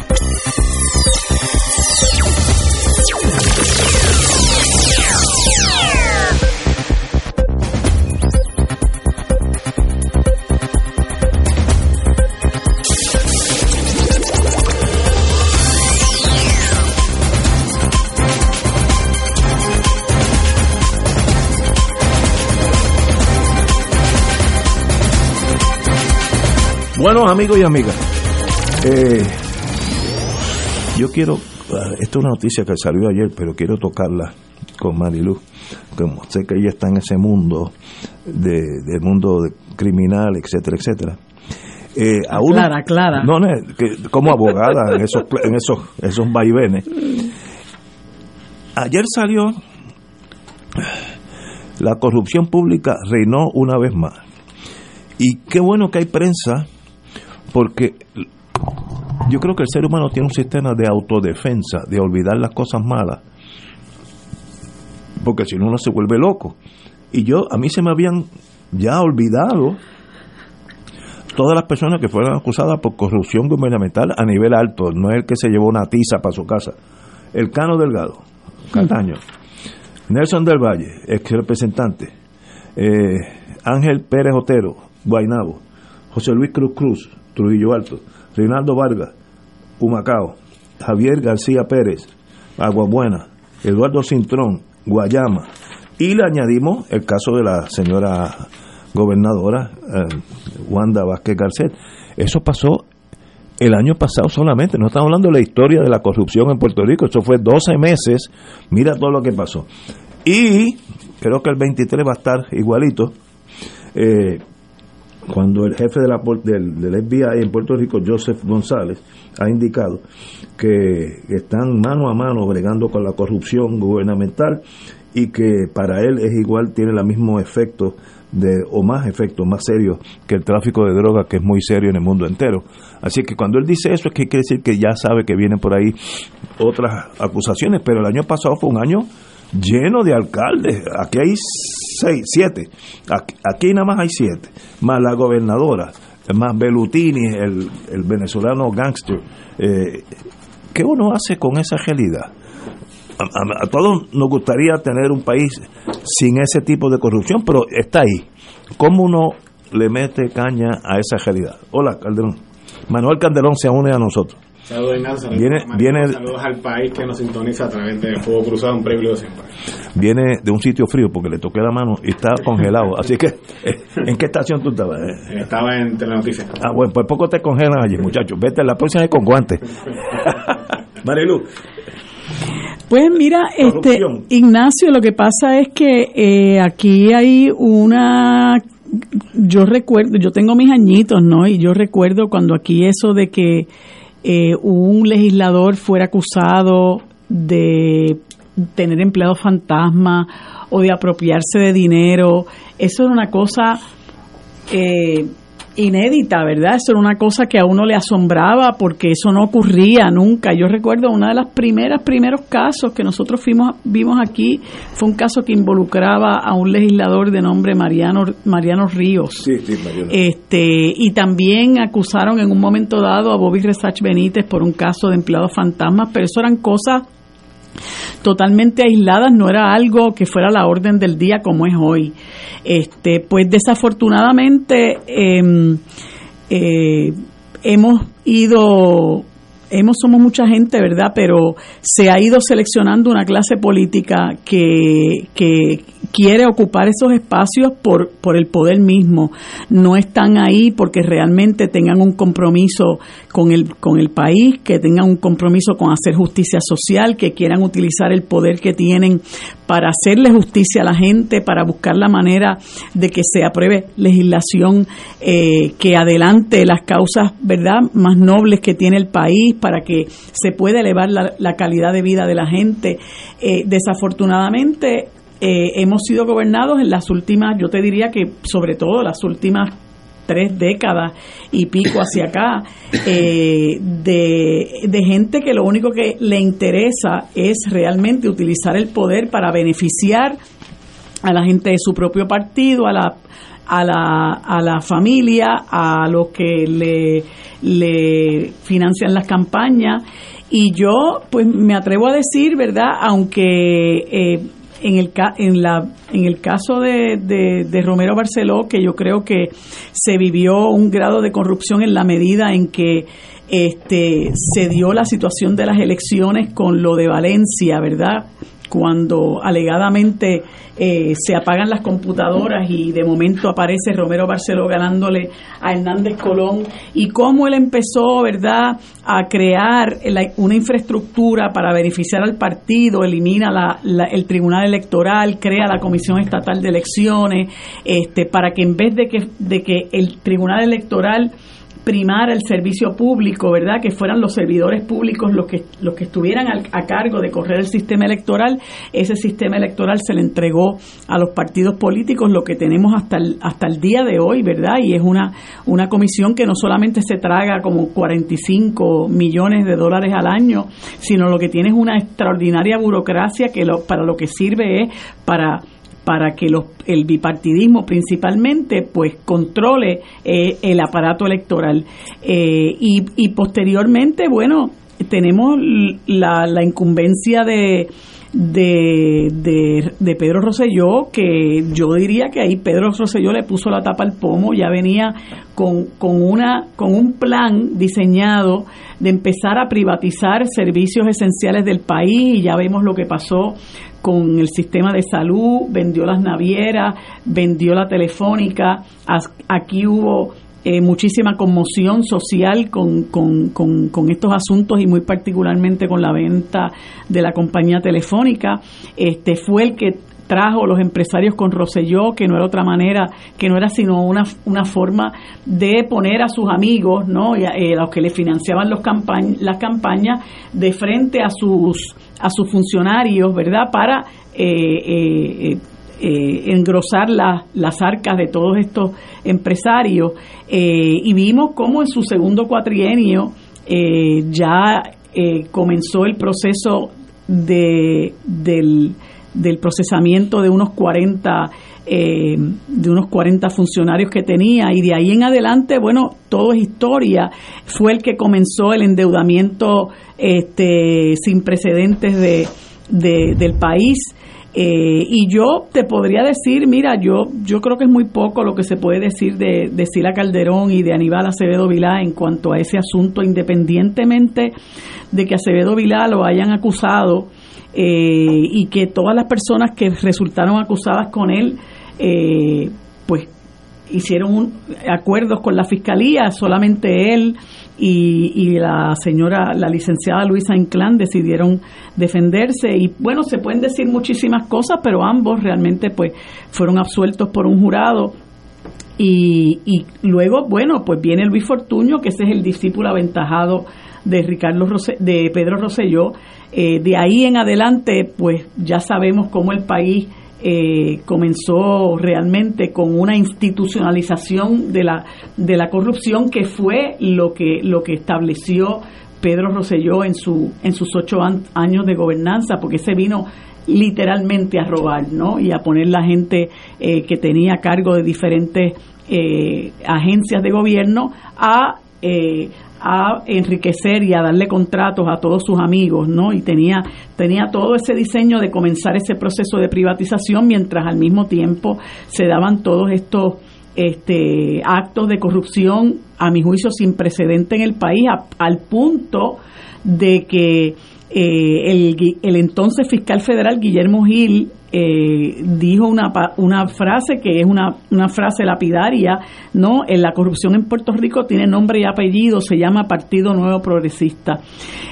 Buenos amigos y amigas, eh, yo quiero, ah, esta es una noticia que salió ayer, pero quiero tocarla con Marilu, como sé que ella está en ese mundo de, del mundo criminal, etcétera, etcétera. Eh, a Clara, Clara. No, no, que como abogada en esos, en esos, esos vaivenes. Ayer salió la corrupción pública reinó una vez más. Y qué bueno que hay prensa, porque yo creo que el ser humano tiene un sistema de autodefensa, de olvidar las cosas malas, porque si no uno se vuelve loco. Y yo, a mí se me habían ya olvidado todas las personas que fueron acusadas por corrupción gubernamental a nivel alto, no es el que se llevó una tiza para su casa. El Cano Delgado, Cataño, Nelson del Valle, ex representante, eh, Ángel Pérez Otero, Guainabo, José Luis Cruz Cruz, Trujillo Alto, Reinaldo Vargas, Humacao, Javier García Pérez, Aguabuena, Eduardo Cintrón, Guayama, y le añadimos el caso de la señora gobernadora eh, Wanda Vázquez Garcet. Eso pasó el año pasado solamente, no estamos hablando de la historia de la corrupción en Puerto Rico, eso fue 12 meses, mira todo lo que pasó. Y creo que el 23 va a estar igualito. eh, cuando el jefe de la, del, del FBI en Puerto Rico, Joseph González, ha indicado que están mano a mano bregando con la corrupción gubernamental y que para él es igual, tiene el mismo efecto de, o más efecto, más serio que el tráfico de drogas, que es muy serio en el mundo entero. Así que cuando él dice eso es que quiere decir que ya sabe que vienen por ahí otras acusaciones, pero el año pasado fue un año lleno de alcaldes. Aquí hay seis, siete. Aquí, nada más hay siete. Más la gobernadora, más Belutini, el, el venezolano gangster. Eh, ¿Qué uno hace con esa realidad? A todos nos gustaría tener un país sin ese tipo de corrupción, pero está ahí. ¿Cómo uno le mete caña a esa realidad? Hola, Calderón. Manuel Calderón se une a nosotros. Saludos, Ignacio. Saludos, Viene- viene- Saludos al país que nos sintoniza a través de Fuego Cruzado, un privilegio siempre. Viene de un sitio frío porque le toqué la mano y está congelado. Así que, eh, ¿en qué estación tú estabas? eh? Estaba en Telenoticias. Ah, bueno, pues poco te congelan allí, muchachos. Vete, la próxima es con guantes. Marilu, Pues mira, este. Ignacio, lo que pasa es que eh, aquí hay una, yo recuerdo, yo tengo mis añitos, ¿no? Y yo recuerdo cuando aquí eso de que eh, un legislador fuera acusado de tener empleados fantasma o de apropiarse de dinero, eso era una cosa eh, inédita, ¿verdad? Eso era una cosa que a uno le asombraba porque eso no ocurría nunca. Yo recuerdo una de las primeras, primeros casos que nosotros fuimos, vimos aquí, fue un caso que involucraba a un legislador de nombre Mariano, Mariano Ríos. Sí, sí, Marilu. Este, y también acusaron en un momento dado a Bobby Resach Benítez por un caso de empleados fantasmas, pero eso eran cosas totalmente aisladas, no era algo que fuera la orden del día como es hoy. Este, pues desafortunadamente em, eh, hemos ido hemos somos mucha gente, ¿verdad? Pero se ha ido seleccionando una clase política que, que quiere ocupar esos espacios por, por el poder mismo. No están ahí porque realmente tengan un compromiso con el, con el país, que tengan un compromiso con hacer justicia social, que quieran utilizar el poder que tienen para hacerle justicia a la gente, para buscar la manera de que se apruebe legislación eh, que adelante las causas, ¿verdad?, más nobles que tiene el país, para que se pueda elevar la, calidad de vida de la gente. Eh, desafortunadamente, eh, hemos sido gobernados en las últimas, yo te diría que sobre todo las últimas tres décadas y pico hacia acá, eh, de, gente que lo único que le interesa es realmente utilizar el poder para beneficiar a la gente de su propio partido, a la a la, a la familia, a los que le, le financian las campañas. Y yo, pues me atrevo a decir, ¿verdad? Aunque eh, en el, en, la, en el caso de, de, Romero Barceló, que yo creo que se vivió un grado de corrupción en la medida en que este, se dio la situación de las elecciones con lo de Valencia, ¿verdad? Cuando alegadamente eh, se apagan las computadoras y de momento aparece Romero Barceló ganándole a Hernández Colón y cómo él empezó, ¿verdad?, a crear una infraestructura para beneficiar al partido, elimina la, el Tribunal Electoral, crea la Comisión Estatal de Elecciones, este, para que en vez de que, de que el Tribunal Electoral primar el servicio público, ¿verdad? Que fueran los servidores públicos los que, los que estuvieran a cargo de correr el sistema electoral. Ese sistema electoral se le entregó a los partidos políticos, lo que tenemos hasta el, hasta el día de hoy, ¿verdad? Y es una, una comisión que no solamente se traga como 45 millones de dólares al año, sino lo que tiene es una extraordinaria burocracia que lo, para lo que sirve es para para que los, el bipartidismo principalmente pues controle eh, el aparato electoral. Eh, y, y, posteriormente bueno tenemos la, la incumbencia de, de, de, de, Pedro Rosselló, que yo diría que ahí Pedro Rosselló le puso la tapa al pomo, ya venía con, con, una, con un plan diseñado de empezar a privatizar servicios esenciales del país y ya vemos lo que pasó con el sistema de salud, vendió las navieras, vendió la telefónica, aquí hubo eh, muchísima conmoción social con, con, con, estos asuntos y muy particularmente con la venta de la compañía telefónica. Este fue el que trajo los empresarios con Roselló, que no era otra manera, que no era sino una, una forma de poner a sus amigos, ¿no? Y a, eh, los que le financiaban los las campañas, de frente a sus, a sus funcionarios, ¿verdad? Para eh, eh, engrosar las arcas de todos estos empresarios. y vimos cómo en su segundo cuatrienio ya comenzó el proceso de, del procesamiento de unos 40 eh, de unos 40 funcionarios que tenía y de ahí en adelante bueno todo es historia fue el que comenzó el endeudamiento este sin precedentes de, del país eh, y yo te podría decir, mira, yo yo creo que es muy poco lo que se puede decir de, de Sila Calderón y de Aníbal Acevedo Vilá en cuanto a ese asunto, independientemente de que Acevedo Vilá lo hayan acusado eh, y que todas las personas que resultaron acusadas con él, eh, hicieron acuerdos con la fiscalía, solamente él y, la señora, la licenciada Luisa Inclán decidieron defenderse y bueno, se pueden decir muchísimas cosas, pero ambos realmente pues fueron absueltos por un jurado. Y, y luego, bueno, pues viene Luis Fortuño, que ese es el discípulo aventajado de Ricardo de Pedro Rosselló, eh, de ahí en adelante, pues ya sabemos cómo el país eh, comenzó realmente con una institucionalización de la, de la corrupción que fue lo que, lo que estableció Pedro Rosselló en, su, en sus ocho años de gobernanza, porque se vino literalmente a robar, ¿no? Y a poner la gente eh, que tenía cargo de diferentes agencias de gobierno a a enriquecer y a darle contratos a todos sus amigos, ¿no? Y tenía, tenía todo ese diseño de comenzar ese proceso de privatización mientras al mismo tiempo se daban todos estos este, actos de corrupción, a mi juicio, sin precedente en el país, al punto de que eh, el, el entonces fiscal federal Guillermo Gil eh, dijo una, una frase que es una, una frase lapidaria, ¿no? En la corrupción en Puerto Rico tiene nombre y apellido, se llama Partido Nuevo Progresista.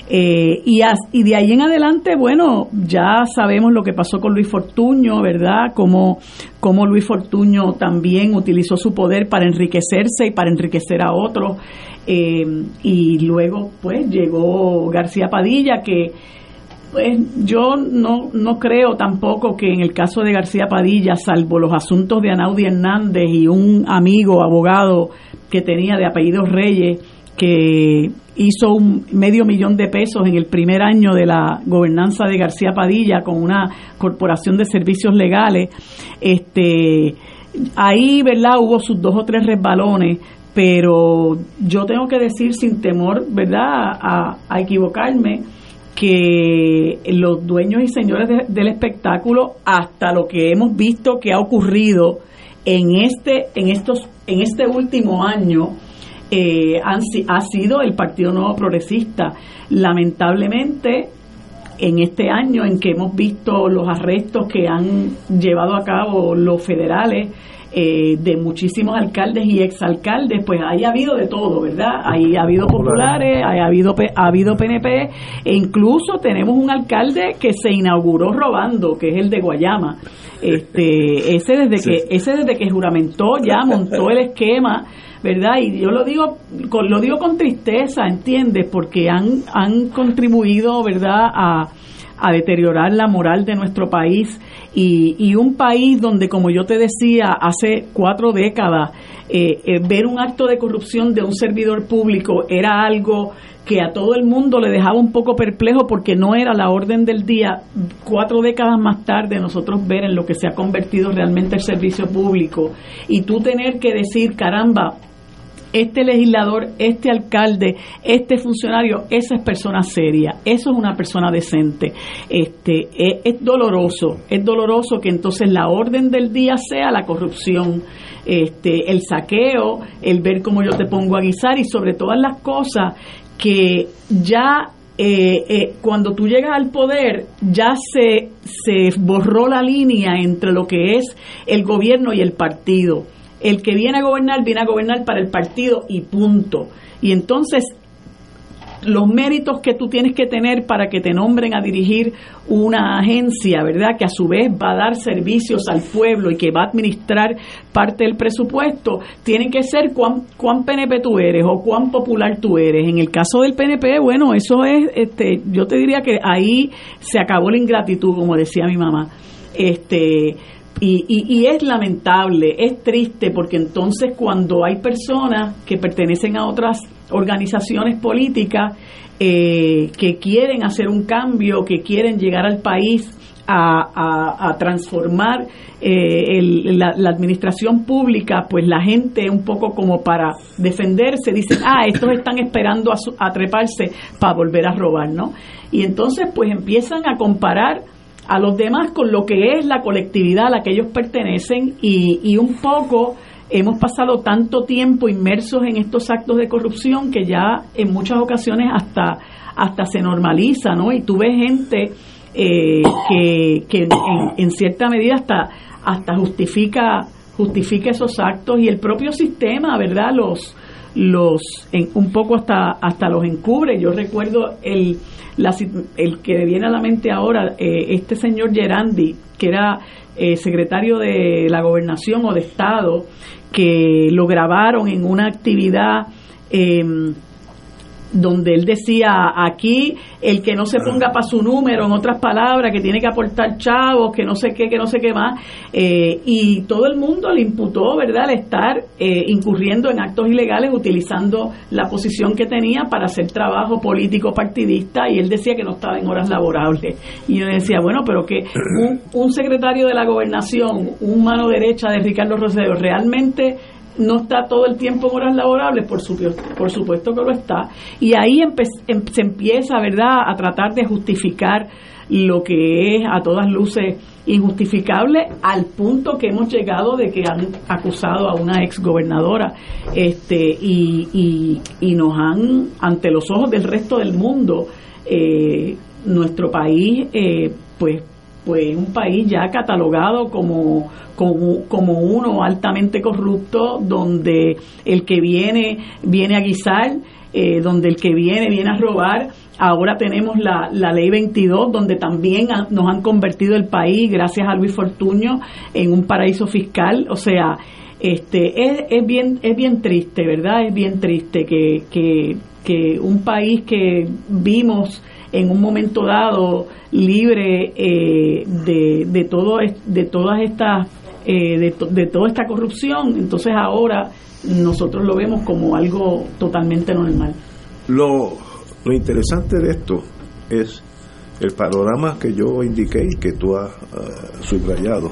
Eh, y, y de ahí en adelante, bueno, ya sabemos lo que pasó con Luis Fortuño, ¿verdad? Como, como Luis Fortuño también utilizó su poder para enriquecerse y para enriquecer a otros. Eh, y luego, pues, llegó García Padilla, que pues yo no, no creo tampoco que en el caso de García Padilla, salvo los asuntos de Anaudi Hernández y un amigo abogado que tenía de apellidos Reyes, que hizo un medio millón de pesos en el primer año de la gobernanza de García Padilla con una corporación de servicios legales, este ahí, ¿verdad? Hubo sus dos o tres resbalones, pero yo tengo que decir sin temor, ¿verdad?, a, equivocarme, que los dueños y señores del espectáculo, hasta lo que hemos visto que ha ocurrido en este, en estos, en este último año, eh, han, ha sido el Partido Nuevo Progresista. Lamentablemente, en este año en que hemos visto los arrestos que han llevado a cabo los federales, eh, de muchísimos alcaldes y exalcaldes, pues ahí ha habido de todo, ¿verdad? Ahí ha habido populares, ha habido, ha habido PNP, e incluso tenemos un alcalde que se inauguró robando, que es el de Guayama. Este, ese desde que, ese desde que juramentó ya montó el esquema, ¿verdad? Y yo lo digo, con, lo digo con tristeza, ¿entiendes? Porque han, han contribuido, ¿verdad?, a, a deteriorar la moral de nuestro país y, y un país donde, como yo te decía, hace cuatro décadas, eh, eh, ver un acto de corrupción de un servidor público era algo que a todo el mundo le dejaba un poco perplejo porque no era la orden del día. Cuatro décadas más tarde nosotros ver en lo que se ha convertido realmente el servicio público y tú tener que decir, caramba, este legislador, este alcalde, este funcionario, esa es persona seria, eso es una persona decente. Este, es, doloroso, es doloroso que entonces la orden del día sea la corrupción, este, el saqueo, el ver cómo yo te pongo a guisar y sobre todas las cosas que ya eh, eh, cuando tú llegas al poder ya se, se borró la línea entre lo que es el gobierno y el partido el que viene a gobernar viene a gobernar para el partido y punto. Y entonces los méritos que tú tienes que tener para que te nombren a dirigir una agencia, ¿verdad? Que a su vez va a dar servicios al pueblo y que va a administrar parte del presupuesto, tienen que ser cuán, cuán PNP tú eres o cuán popular tú eres. En el caso del PNP, bueno, eso es, este, yo te diría que ahí se acabó la ingratitud, como decía mi mamá. Este, y, y, es lamentable, es triste, porque entonces cuando hay personas que pertenecen a otras organizaciones políticas eh, que quieren hacer un cambio, que quieren llegar al país a, transformar eh, la, administración pública, pues la gente un poco como para defenderse dice, ah, estos están esperando a, a treparse para volver a robar, ¿no? Y entonces pues empiezan a comparar a los demás con lo que es la colectividad a la que ellos pertenecen y, y un poco hemos pasado tanto tiempo inmersos en estos actos de corrupción que ya en muchas ocasiones hasta, hasta se normaliza, ¿no? Y tú ves gente eh, que, que en, cierta medida hasta, hasta justifica, justifica esos actos y el propio sistema, ¿verdad? Los, los un poco hasta, hasta los encubre. Yo recuerdo el el que viene a la mente ahora, eh, este señor Gerandi, que era eh, secretario de la gobernación o de Estado, que lo grabaron en una actividad eh, donde él decía aquí el que no se ponga para su número, en otras palabras, que tiene que aportar chavos, que no sé qué, que no sé qué más, eh, y todo el mundo le imputó, ¿verdad?, el estar eh, incurriendo en actos ilegales utilizando la posición que tenía para hacer trabajo político partidista, y él decía que no estaba en horas laborables. Y yo decía, bueno, pero que un, un secretario de la gobernación, un mano derecha de Ricardo Rosselló, realmente no está todo el tiempo en horas laborables, por supuesto, por supuesto que lo está, y ahí em, se empieza, ¿verdad?, a tratar de justificar lo que es a todas luces injustificable al punto que hemos llegado de que han acusado a una ex gobernadora este, y, y, nos han, ante los ojos del resto del mundo, eh, nuestro país, eh, pues, pues un país ya catalogado como, como, como uno altamente corrupto, donde el que viene, viene a guisar, eh, donde el que viene, viene a robar Ahora tenemos la, la ley 22, donde también nos han convertido el país, gracias a Luis Fortuño, en un paraíso fiscal. O sea, este es, es bien es bien triste, ¿verdad? Es bien triste que, que, que un país que vimos en un momento dado libre eh, de, de todo de todas estas eh, de, toda esta corrupción entonces ahora nosotros lo vemos como algo totalmente normal lo lo interesante de esto es el panorama que yo indiqué y que tú has uh, subrayado.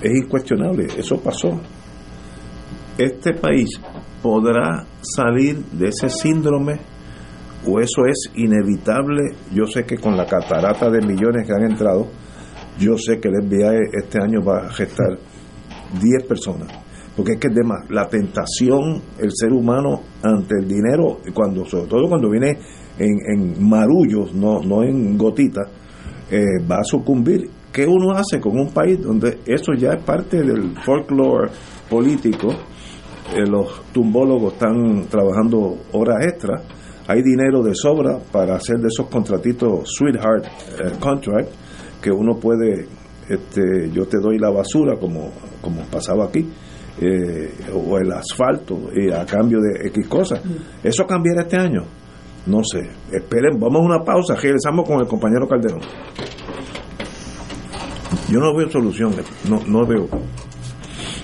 Es incuestionable, eso pasó. Este país podrá salir de ese síndrome o eso es inevitable. Yo sé que con la catarata de millones que han entrado, yo sé que el FBI este año va a gestar 10 personas. Porque es que es de la tentación, el ser humano ante el dinero, cuando sobre todo cuando viene en, marullos, no, no en gotitas, eh, va a sucumbir. ¿Qué uno hace con un país donde eso ya es parte del folclore político? Eh, los tumbólogos están trabajando horas extras, hay dinero de sobra para hacer de esos contratitos sweetheart eh, contract que uno puede, este, yo te doy la basura como, como pasaba aquí, o el asfalto y a cambio de X cosas. Mm. ¿Eso cambiará este año? No sé. Esperen, vamos a una pausa. Regresamos con el compañero Calderón. Yo no veo solución. No, no veo.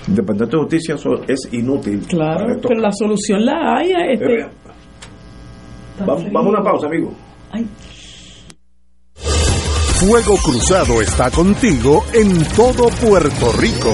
Independiente de justicia es inútil. Claro, pero la solución la hay. Este... Vamos, vamos a una pausa, amigo. Fuego Cruzado está contigo en todo Puerto Rico.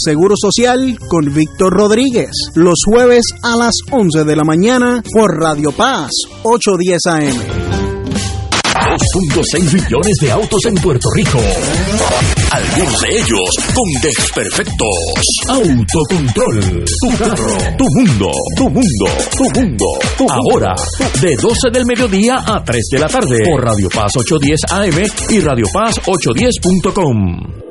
Seguro Social con Víctor Rodríguez, los jueves a las 11 de la mañana por Radio Paz, 810 AM. 2.6 millones de autos en Puerto Rico. Algunos de ellos con desperfectos. Autocontrol. Tu carro. Tu mundo. Tu mundo. Tu mundo. Ahora, de 12 del mediodía a 3 de la tarde. Por Radio Paz 810 AM y Radio Paz 810.com.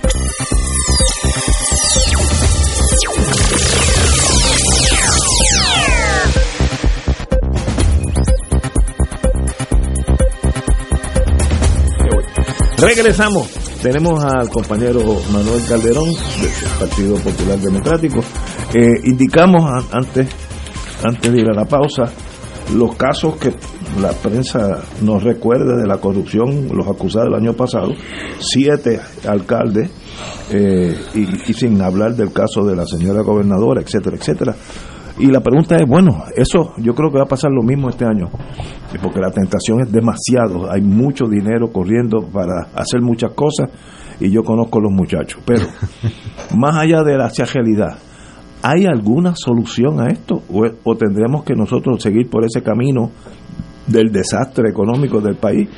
Regresamos. Tenemos al compañero Manuel Calderón del Partido Popular Democrático. Eh, indicamos antes, antes de ir a la pausa los casos que la prensa nos recuerda de la corrupción, los acusados el año pasado, siete alcaldes, eh, y sin hablar del caso de la señora gobernadora, etcétera, etcétera. Y la pregunta es, bueno, eso yo creo que va a pasar lo mismo este año, porque la tentación es demasiado, hay mucho dinero corriendo para hacer muchas cosas y yo conozco los muchachos, pero más allá de la realidad, ¿hay alguna solución a esto o, o tendremos que nosotros seguir por ese camino del desastre económico del país?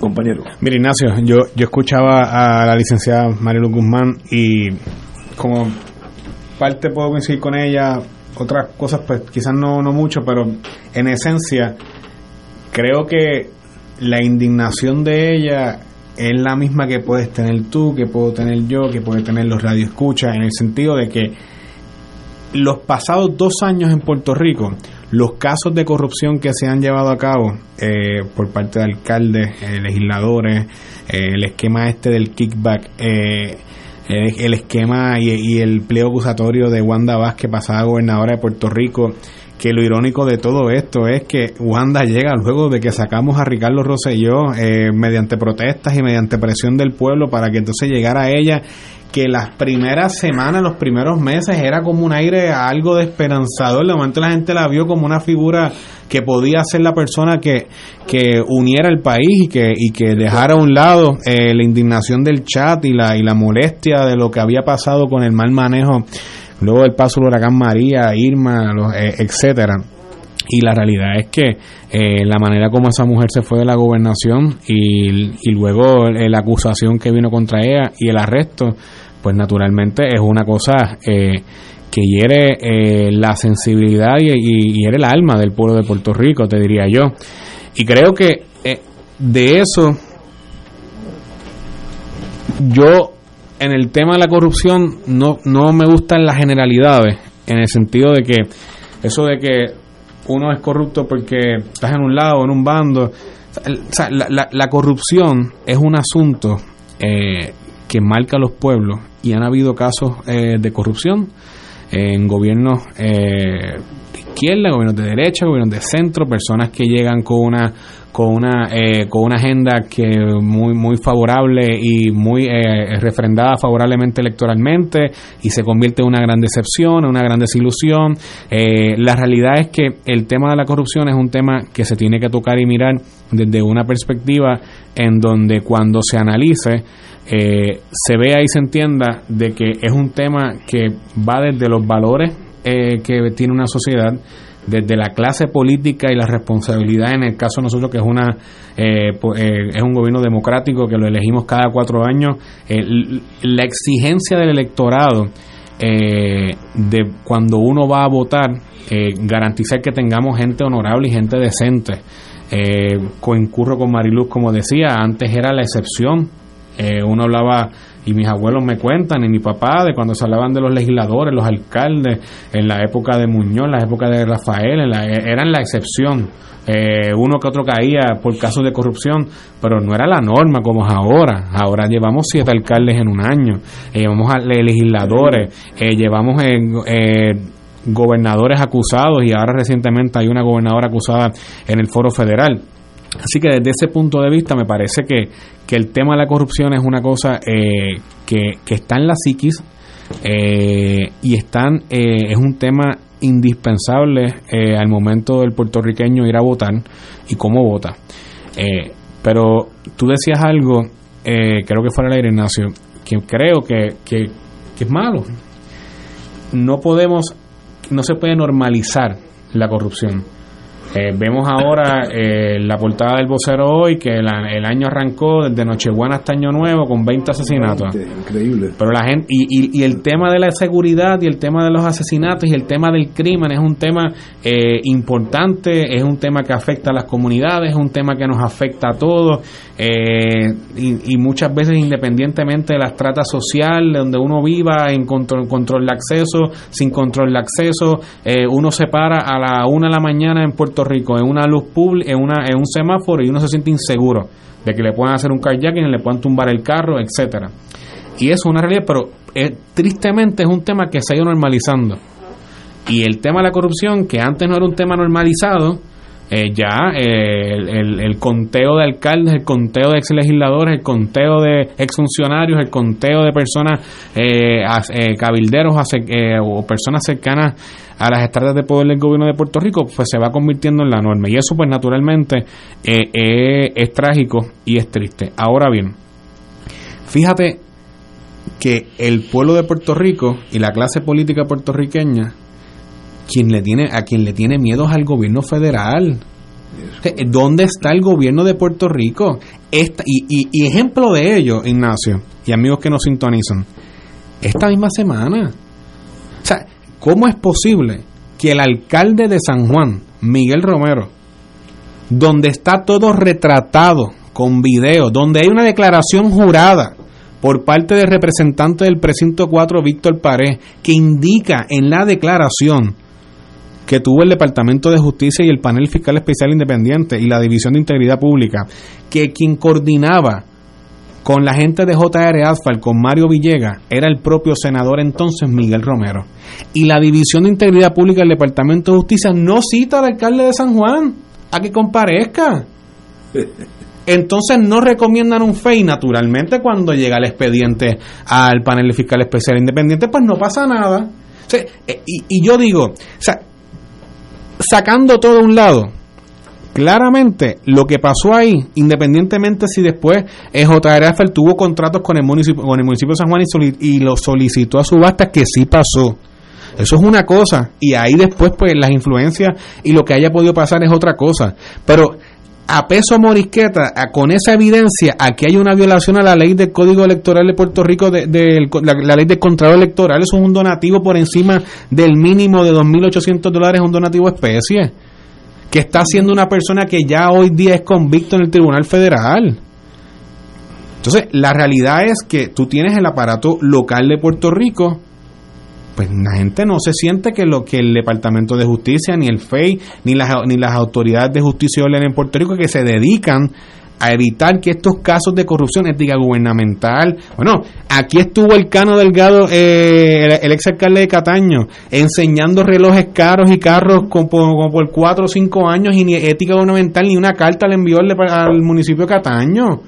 Compañero. Mira, Ignacio, yo, yo escuchaba a la licenciada Marilu Guzmán y como parte puedo coincidir con ella, otras cosas pues quizás no, no mucho, pero en esencia creo que la indignación de ella es la misma que puedes tener tú, que puedo tener yo, que puede tener los radioescuchas, en el sentido de que los pasados dos años en Puerto Rico, los casos de corrupción que se han llevado a cabo eh, por parte de alcaldes, eh, legisladores, eh, el esquema este del kickback, eh, el, esquema y, y el pliego acusatorio de Wanda Vázquez, pasada gobernadora de Puerto Rico, que lo irónico de todo esto es que Wanda llega luego de que sacamos a Ricardo Rosselló eh, mediante protestas y mediante presión del pueblo para que entonces llegara ella que las primeras semanas, los primeros meses era como un aire algo de esperanzador. De momento la gente la vio como una figura que podía ser la persona que, que uniera el país y que, y que dejara a un lado eh, la indignación del chat y la, y la molestia de lo que había pasado con el mal manejo luego del paso del huracán María, Irma, los, eh, etcétera. Y la realidad es que eh, la manera como esa mujer se fue de la gobernación y, y luego eh, la acusación que vino contra ella y el arresto, pues naturalmente es una cosa eh, que hiere eh, la sensibilidad y, hiere el alma del pueblo de Puerto Rico, te diría yo. Y creo que eh, de eso yo en el tema de la corrupción no, no me gustan las generalidades, en el sentido de que eso de que uno es corrupto porque estás en un lado en un bando. La- la corrupción es un asunto eh, que marca a los pueblos y han habido casos eh, de corrupción en gobiernos eh, de izquierda, gobiernos de derecha, gobiernos de centro, personas que llegan con una con una eh, con una agenda que muy muy favorable y muy eh, refrendada favorablemente electoralmente y se convierte en una gran decepción, en una gran desilusión. Eh, la realidad es que el tema de la corrupción es un tema que se tiene que tocar y mirar desde una perspectiva en donde cuando se analice eh, se vea y se entienda de que es un tema que va desde los valores eh, que tiene una sociedad, desde la clase política y la responsabilidad en el caso de nosotros que es una eh, eh, es un gobierno democrático que lo elegimos cada cuatro años la exigencia del electorado de cuando uno va a votar garantizar que tengamos gente honorable y gente decente. Concurro con Mariluz como decía antes era la excepción uno hablaba y mis abuelos me cuentan, y mi papá, de cuando se hablaban de los legisladores, los alcaldes, en la época de Muñoz, en la época de Rafael, eran la excepción. Eh, uno que otro caía por casos de corrupción, pero no era la norma como es ahora. Ahora llevamos siete alcaldes en un año, eh, llevamos a legisladores, eh, llevamos gobernadores acusados y ahora recientemente hay una gobernadora acusada en el foro federal. Así que desde ese punto de vista me parece que, el tema de la corrupción es una cosa eh, que, está en la psiquis eh, y están, eh, es un tema indispensable al momento del puertorriqueño ir a votar y cómo vota. pero tú decías algo, creo que fue el aire Ignacio, que creo que, que es malo. No podemos, no se puede normalizar la corrupción eh, vemos ahora eh, la portada del vocero hoy que el año arrancó desde Nochebuena hasta Año Nuevo con 20 asesinatos. Increíble. Pero la gente y, y, el tema de la seguridad y el tema de los asesinatos y el tema del crimen es un tema eh, importante, es un tema que afecta a las comunidades, es un tema que nos afecta a todos y, muchas veces independientemente de la estrata social, de donde uno viva, en control, control de acceso, sin control de acceso, uno se para a la una de la mañana en Puerto Rico en una luz pública, en, una, en un semáforo y uno se siente inseguro de que le puedan hacer un carjacking, le puedan tumbar el carro, etcétera. Y eso es una realidad, pero eh, tristemente es un tema que se ha ido normalizando. Y el tema de la corrupción, que antes no era un tema normalizado, eh, ya eh, el, conteo de alcaldes, el conteo de ex legisladores, el conteo de exfuncionarios, el conteo de personas, eh, cabilderos o personas cercanas a las estradas de poder del gobierno de Puerto Rico, pues se va convirtiendo en la norma. Y eso pues naturalmente es trágico y es triste. Ahora bien, fíjate que el pueblo de Puerto Rico y la clase política puertorriqueña quien le tiene, a quien le tiene miedo es al gobierno federal. ¿Dónde está el gobierno de Puerto Rico? Esta, y, y, ejemplo de ello, Ignacio, y amigos que nos sintonizan, esta misma semana. O sea, ¿cómo es posible que el alcalde de San Juan, Miguel Romero, donde está todo retratado con video, donde hay una declaración jurada por parte del representante del precinto 4, Víctor Pared, que indica en la declaración que tuvo el Departamento de Justicia y el Panel Fiscal Especial Independiente y la División de Integridad Pública, que quien coordinaba con la gente de JR Asphalt, con Mario Villega, era el propio senador entonces Miguel Romero. Y la División de Integridad Pública del Departamento de Justicia no cita al alcalde de San Juan a que comparezca. Entonces no recomiendan un FEI, naturalmente cuando llega el expediente al panel fiscal especial independiente, pues no pasa nada. Eh, y, y, yo digo, o sea, sacando todo a un lado, claramente lo que pasó ahí, independientemente si después JRF tuvo contratos con el municipio, con el municipio de San Juan y, lo solicitó a subasta, que sí pasó. Eso es una cosa. Y ahí después, pues, las influencias y lo que haya podido pasar es otra cosa. Pero a peso morisqueta, con esa evidencia, aquí hay una violación a la ley del Código Electoral de Puerto Rico, de, la, ley de contrato electoral, eso es un donativo por encima del mínimo de 2.800 dólares, un donativo especie, que está haciendo una persona que ya hoy día es convicto en el Tribunal Federal. Entonces, la realidad es que tú tienes el aparato local de Puerto Rico, pues la gente no se siente que lo que el Departamento de Justicia, ni el FEI, ni las, ni las autoridades de justicia en Puerto Rico que se dedican a evitar que estos casos de corrupción ética gubernamental, bueno, aquí estuvo el Cano Delgado, eh, el, ex alcalde de Cataño, enseñando relojes caros y carros como, por cuatro o cinco años y ni ética gubernamental ni una carta le envió al municipio de Cataño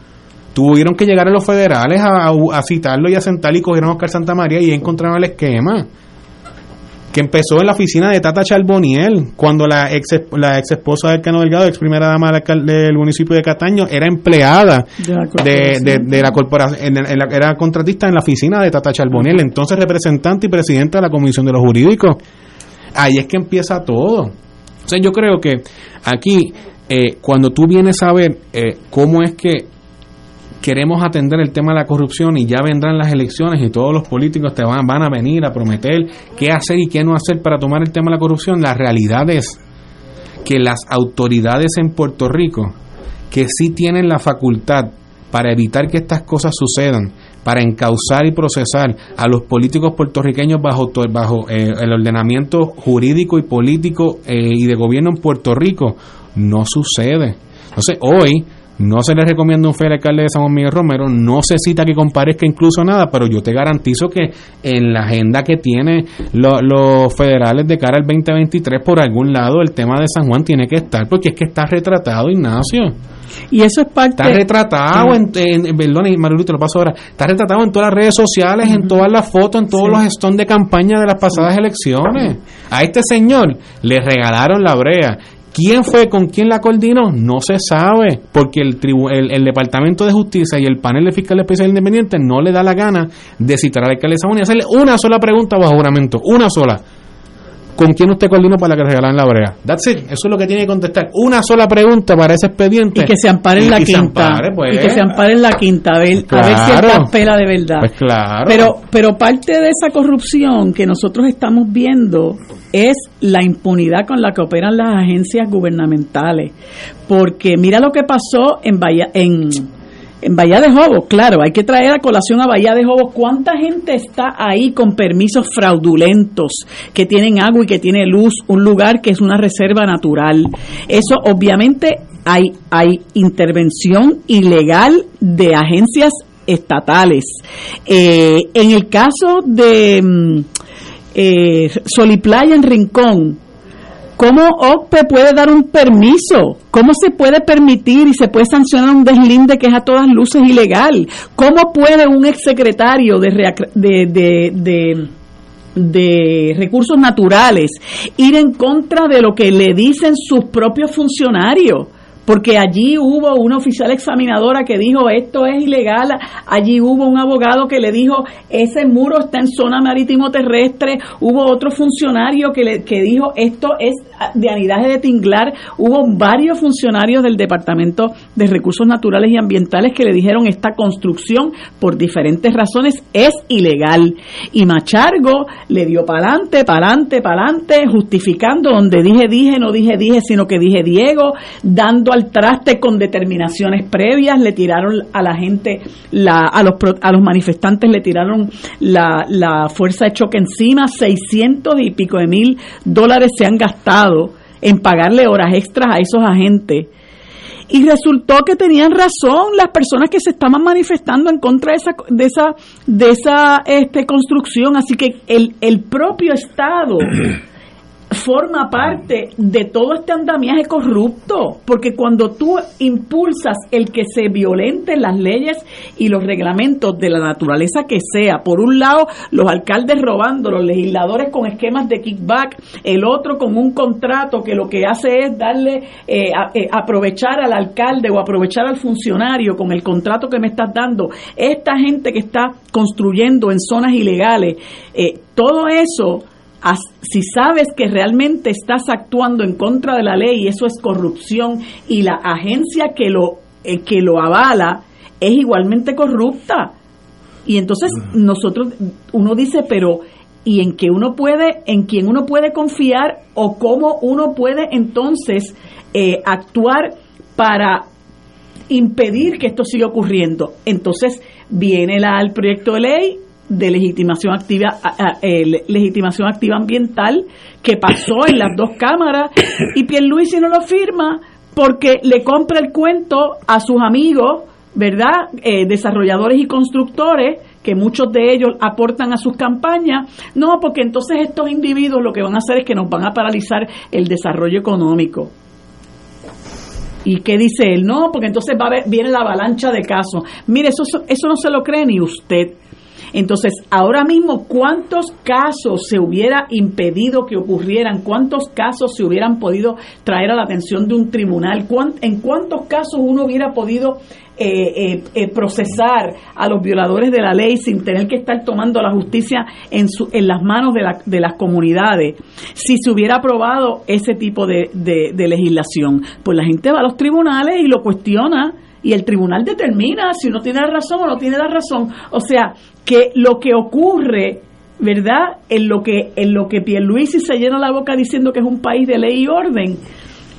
tuvieron que llegar a los federales a, citarlo y a sentar y cogieron a Oscar Santa María y encontraron el esquema que empezó en la oficina de Tata Charboniel, cuando la ex, la ex esposa del Cano Delgado, ex primera dama del, municipio de Cataño, era empleada de la corporación, era contratista en la oficina de Tata Charboniel, entonces representante y presidenta de la Comisión de los Jurídicos. Ahí es que empieza todo. Entonces yo creo que aquí, eh, cuando tú vienes a ver eh, cómo es que queremos atender el tema de la corrupción y ya vendrán las elecciones y todos los políticos te van, van a venir a prometer qué hacer y qué no hacer para tomar el tema de la corrupción, la realidad es que las autoridades en Puerto Rico, que sí tienen la facultad para evitar que estas cosas sucedan, para encauzar y procesar a los políticos puertorriqueños bajo, eh, el ordenamiento jurídico y político eh, y de gobierno en Puerto Rico, no sucede. Entonces, hoy no se le recomienda un federal alcalde de San Juan Miguel Romero, no se cita que comparezca incluso nada, pero yo te garantizo que en la agenda que tienen los federales de cara al 2023, por algún lado, el tema de San Juan tiene que estar, porque es que está retratado, Ignacio. Y eso es parte. Está retratado en, en, perdón, Marilito, lo paso ahora. Está retratado en todas las redes sociales, en todas las fotos, en todos los stones de campaña de las pasadas elecciones. A este señor le regalaron la brea. ¿Quién fue, con quién la coordinó? No se sabe, porque el, el, Departamento de Justicia y el panel de fiscal especial independiente no le da la gana de citar al alcalde de y hacerle una sola pregunta bajo juramento, una sola. ¿Con quién usted coordinó para que le regalaran la brea? That's it. Eso es lo que tiene que contestar. Una sola pregunta para ese expediente. Y que se ampare en la quinta. Pues. y que se ampare en la quinta. A ver, a ver si está pela de verdad. Pues claro. Pero, pero parte de esa corrupción que nosotros estamos viendo es la impunidad con la que operan las agencias gubernamentales. Porque mira lo que pasó en Bahía, en en Bahía de Jobos, claro, hay que traer a colación a Bahía de Jobos cuánta gente está ahí con permisos fraudulentos, que tienen agua y que tiene luz, un lugar que es una reserva natural. Eso obviamente hay, hay intervención ilegal de agencias estatales. Eh, en el caso de mm, eh, Soliplaya en Rincón, ¿Cómo OPE puede dar un permiso? ¿Cómo se puede permitir y se puede sancionar un deslinde que es a todas luces ilegal? ¿Cómo puede un exsecretario de, de, de, de de recursos naturales ir en contra de lo que le dicen sus propios funcionarios porque allí hubo una oficial examinadora que dijo esto es ilegal, allí hubo un abogado que le dijo ese muro está en zona marítimo terrestre, hubo otro funcionario que, le, que dijo esto es de anidaje de tinglar, hubo varios funcionarios del Departamento de Recursos Naturales y Ambientales que le dijeron esta construcción por diferentes razones es ilegal y Machargo le dio para adelante, para adelante, para adelante, justificando donde dije dije, no dije dije, sino que dije Diego, dando al traste con determinaciones previas, le tiraron a la gente, la, a, los, a los manifestantes le tiraron la, la fuerza de choque encima, 600 y pico de mil dólares se han gastado en pagarle horas extras a esos agentes. Y resultó que tenían razón las personas que se estaban manifestando en contra de esa, de esa, de esa este, construcción. Así que el, el propio Estado forma parte de todo este andamiaje corrupto, porque cuando tú impulsas el que se violenten las leyes y los reglamentos de la naturaleza que sea, por un lado los alcaldes robando, los legisladores con esquemas de kickback, el otro con un contrato que lo que hace es darle, eh, eh, aprovechar al alcalde o aprovechar al funcionario con el contrato que me estás dando, esta gente que está construyendo en zonas ilegales, eh, todo eso si sabes que realmente estás actuando en contra de la ley y eso es corrupción y la agencia que lo eh, que lo avala es igualmente corrupta. Y entonces nosotros uno dice pero y en que uno puede en quién uno puede confiar o cómo uno puede entonces eh, actuar para impedir que esto siga ocurriendo entonces viene la, el proyecto de ley de legitimación activa eh, legitimación activa ambiental que pasó en las dos cámaras y Pierluisi no lo firma porque le compra el cuento a sus amigos, ¿verdad? Eh, desarrolladores y constructores que muchos de ellos aportan a sus campañas, no, porque entonces estos individuos lo que van a hacer es que nos van a paralizar el desarrollo económico. ¿Y qué dice él? No, porque entonces va a viene la avalancha de casos. Mire, eso, eso no se lo cree ni usted Entonces, ahora mismo, ¿cuántos casos se hubiera impedido que ocurrieran? ¿Cuántos casos se hubieran podido traer a la atención de un tribunal? ¿En cuántos casos uno hubiera podido eh, eh, eh, procesar a los violadores de la ley sin tener que estar tomando la justicia en, su, en las manos de, la, de las comunidades si se hubiera aprobado ese tipo de, de legislación. Pues la gente va a los tribunales y lo cuestiona y el tribunal determina si uno tiene la razón o no tiene la razón. O sea, que lo que ocurre, ¿verdad? En lo que en lo que Pierluisi se llena la boca diciendo que es un país de ley y orden,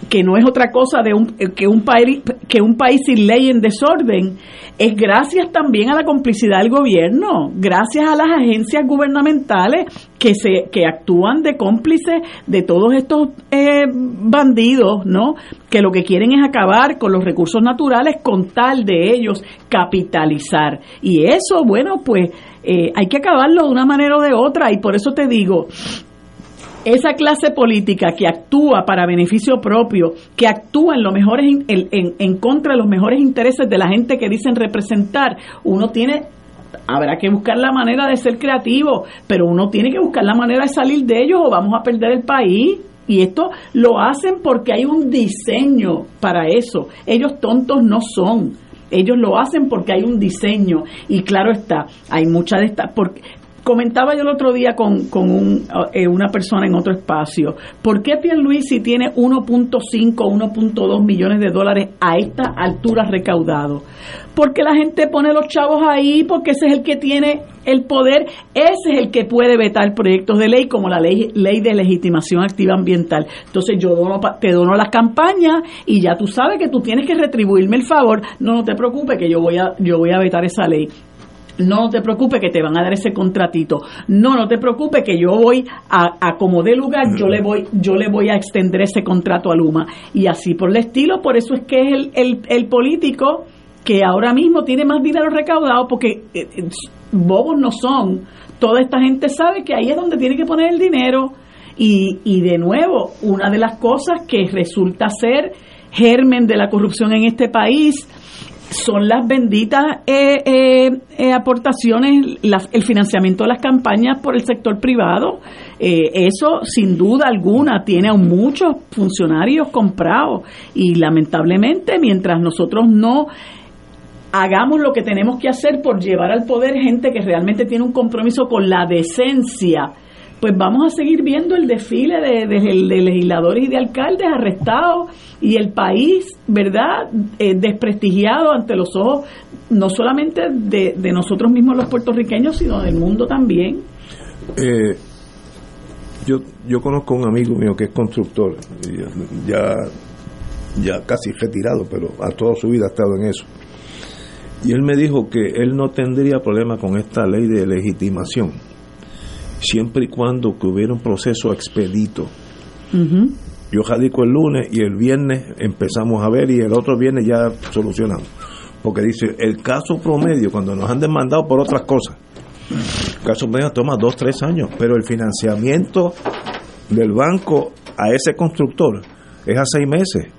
que no es otra cosa de un, que un país que un país sin ley en desorden es gracias también a la complicidad del gobierno, gracias a las agencias gubernamentales que se que actúan de cómplices de todos estos eh, bandidos, ¿no? Que lo que quieren es acabar con los recursos naturales con tal de ellos capitalizar. Y eso, bueno, pues eh, hay que acabarlo de una manera o de otra y por eso te digo, esa clase política que actúa para beneficio propio, que actúa en, lo mejores, en, en, contra de los mejores intereses de la gente que dicen representar, uno tiene habrá que buscar la manera de ser creativo, pero uno tiene que buscar la manera de salir de ellos o vamos a perder el país. Y esto lo hacen porque hay un diseño para eso. Ellos tontos no son. Ellos lo hacen porque hay un diseño. Y claro está, hay mucha de estas. Porque, Comentaba yo el otro día con, con un, eh, una persona en otro espacio, ¿por qué Pierluisi tiene 1.5, 1.2 millones de dólares a esta altura recaudado? Porque la gente pone los chavos ahí, porque ese es el que tiene el poder, ese es el que puede vetar proyectos de ley como la ley, ley de legitimación activa ambiental. Entonces yo te dono las campañas y ya tú sabes que tú tienes que retribuirme el favor. No, no te preocupes que yo voy a, yo voy a vetar esa ley. No te preocupes que te van a dar ese contratito. No, no te preocupes que yo voy a, a como de lugar, yo le voy, yo le voy a extender ese contrato a Luma. Y así por el estilo, por eso es que es el, el, el político que ahora mismo tiene más dinero recaudado porque eh, eh, bobos no son. Toda esta gente sabe que ahí es donde tiene que poner el dinero. Y, y de nuevo, una de las cosas que resulta ser germen de la corrupción en este país son las benditas eh, eh, eh, aportaciones, el financiamiento de las campañas por el sector privado. eso, sin duda alguna, tiene a muchos funcionarios comprados y lamentablemente, mientras nosotros no hagamos lo que tenemos que hacer por llevar al poder gente que realmente tiene un compromiso con la decencia, pues vamos a seguir viendo el desfile de, legisladores y de alcaldes arrestados y el país, ¿verdad?, eh, desprestigiado ante los ojos no solamente de, nosotros mismos los puertorriqueños, sino del mundo también. Eh, yo, yo conozco un amigo mío que es constructor, ya, ya casi retirado, pero a toda su vida ha estado en eso. Y él me dijo que él no tendría problema con esta ley de legitimación siempre y cuando que hubiera un proceso expedito. Yo radico el lunes y el viernes empezamos a ver y el otro viernes ya solucionamos. Porque dice, el caso promedio, cuando nos han demandado por otras cosas, el caso promedio toma dos, tres años, pero el financiamiento del banco a ese constructor es a seis meses.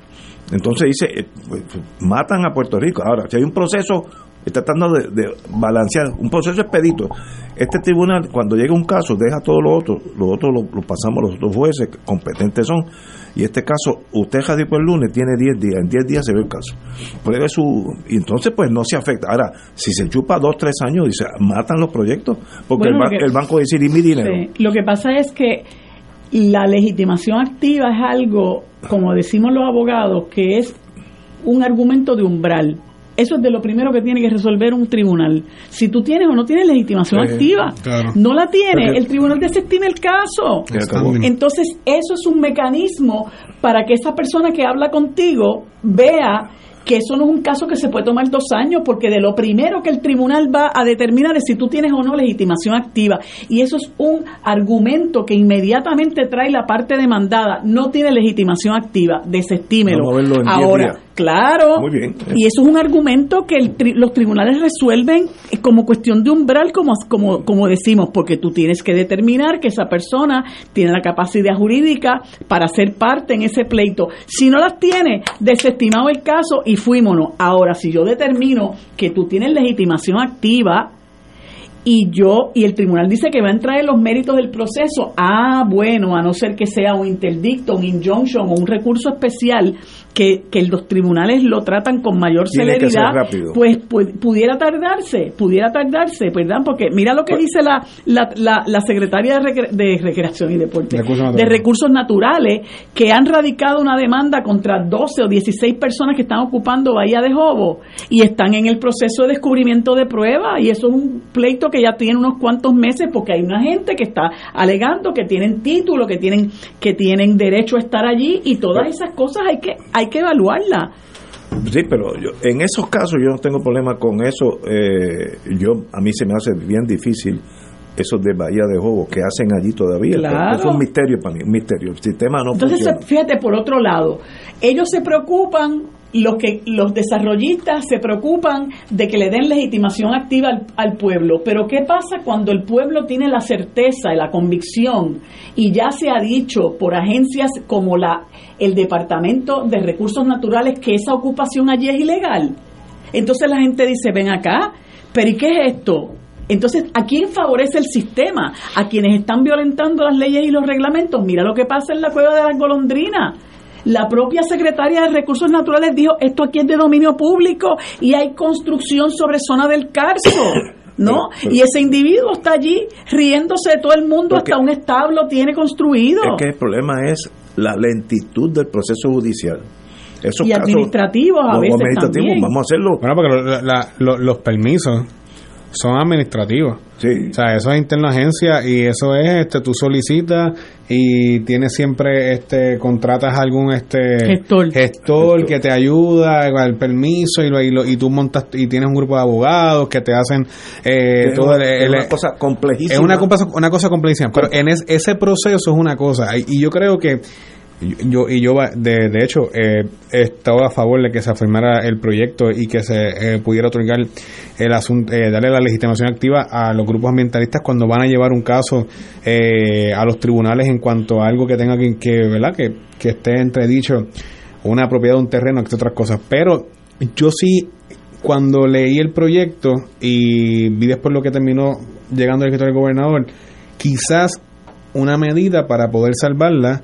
Entonces dice, eh, pues, matan a Puerto Rico. Ahora, si hay un proceso está tratando de, balancear un proceso expedito. Este tribunal, cuando llega un caso, deja todo lo otro, lo otro lo, pasamos a los otros jueces, competentes son, y este caso, usted radicó el lunes, tiene 10 días, en 10 días se ve el caso. Pruebe su, y entonces pues no se afecta. Ahora, si se chupa 2, 3 años, dice, matan los proyectos, porque el, banco dice, y mi dinero. Lo que pasa es que la legitimación activa es algo, como decimos los abogados, que es un argumento de umbral eso es de lo primero que tiene que resolver un tribunal. Si tú tienes o no tienes legitimación activa, no la tienes, el tribunal desestima el caso. Entonces, eso es un mecanismo para que esa persona que habla contigo vea que eso no es un caso que se puede tomar dos años, porque de lo primero que el tribunal va a determinar es si tú tienes o no legitimación activa. Y eso es un argumento que inmediatamente trae la parte demandada. No tiene legitimación activa, desestímelo. Ahora, Claro. Y eso es un argumento que los tribunales resuelven como cuestión de umbral, como, como, como decimos, porque tú tienes que determinar que esa persona tiene la capacidad jurídica para ser parte en ese pleito. Si no las tiene, desestimado el caso y fuímonos. Ahora, si yo determino que tú tienes legitimación activa, y yo y el tribunal dice que va a entrar en los méritos del proceso. Ah, bueno, a no ser que sea un interdicto, un injunction o un recurso especial que, que los tribunales lo tratan con mayor Tiene celeridad, pues, pues, pudiera tardarse, pudiera tardarse, ¿verdad? Porque mira lo que Pues dice la, la, la, la secretaria de, Recre- de Recreación y Deporte, Recursos de. Recursos Naturales, que han radicado una demanda contra 12 o 16 personas que están ocupando Bahía de Jobo y están en el proceso de descubrimiento de pruebas y eso es un pleito que ya tiene unos cuantos meses porque hay una gente que está alegando que tienen título, que tienen que tienen derecho a estar allí y todas esas cosas hay que hay que evaluarlas. Sí, pero yo, en esos casos yo no tengo problema con eso. eh, yo A mí se me hace bien difícil esos de Bahía de Jobo que hacen allí todavía. Claro. Es un misterio para mí, un misterio. El sistema no Entonces, funciona. fíjate, por otro lado, ellos se preocupan, los que los desarrollistas se preocupan de que le den legitimación activa al, al pueblo. Pero ¿qué pasa cuando el pueblo tiene la certeza y la convicción y ya se ha dicho por agencias como la el Departamento de Recursos Naturales que esa ocupación allí es ilegal? Entonces la gente dice, ven acá, pero ¿y qué es esto? Entonces, ¿a quién favorece el sistema? A quienes están violentando las leyes y los reglamentos. Mira lo que pasa en la cueva de las golondrinas. La propia secretaria de Recursos Naturales dijo, esto aquí es de dominio público y hay construcción sobre zona del Carso. ¿No? Pero- pero- y ese individuo está allí riéndose de todo el mundo, hasta un establo tiene construido. Es que el problema es la lentitud del proceso judicial. Esos y casos- administrativos a veces administrativos, también. vamos a hacerlo. Bueno, porque lo- la- lo- los permisos son administrativos. Sí. O sea, eso es interna agencia y eso es, este, tú solicitas y tienes siempre, este, contratas algún, este, Gestor. gestor que te ayuda con el permiso y, lo, y, lo- y tú montas y tienes un grupo de abogados que te hacen eh, todo una- el- es el- una cosa complejísima. es una cosa, una cosa complejísima, pero en es- ese proceso es una cosa. Y, y yo creo que yo y yo de, de hecho eh, estaba a favor de que se afirmara el proyecto y que se eh, pudiera otorgar el asunto eh, darle la legitimación activa a los grupos ambientalistas cuando van a llevar un caso eh, a los tribunales en cuanto a algo que tenga que, que verdad que, que esté entredicho una propiedad de un terreno entre otras cosas. Pero yo sí cuando leí el proyecto y vi después lo que terminó llegando al escritorio del gobernador quizás una medida para poder salvarla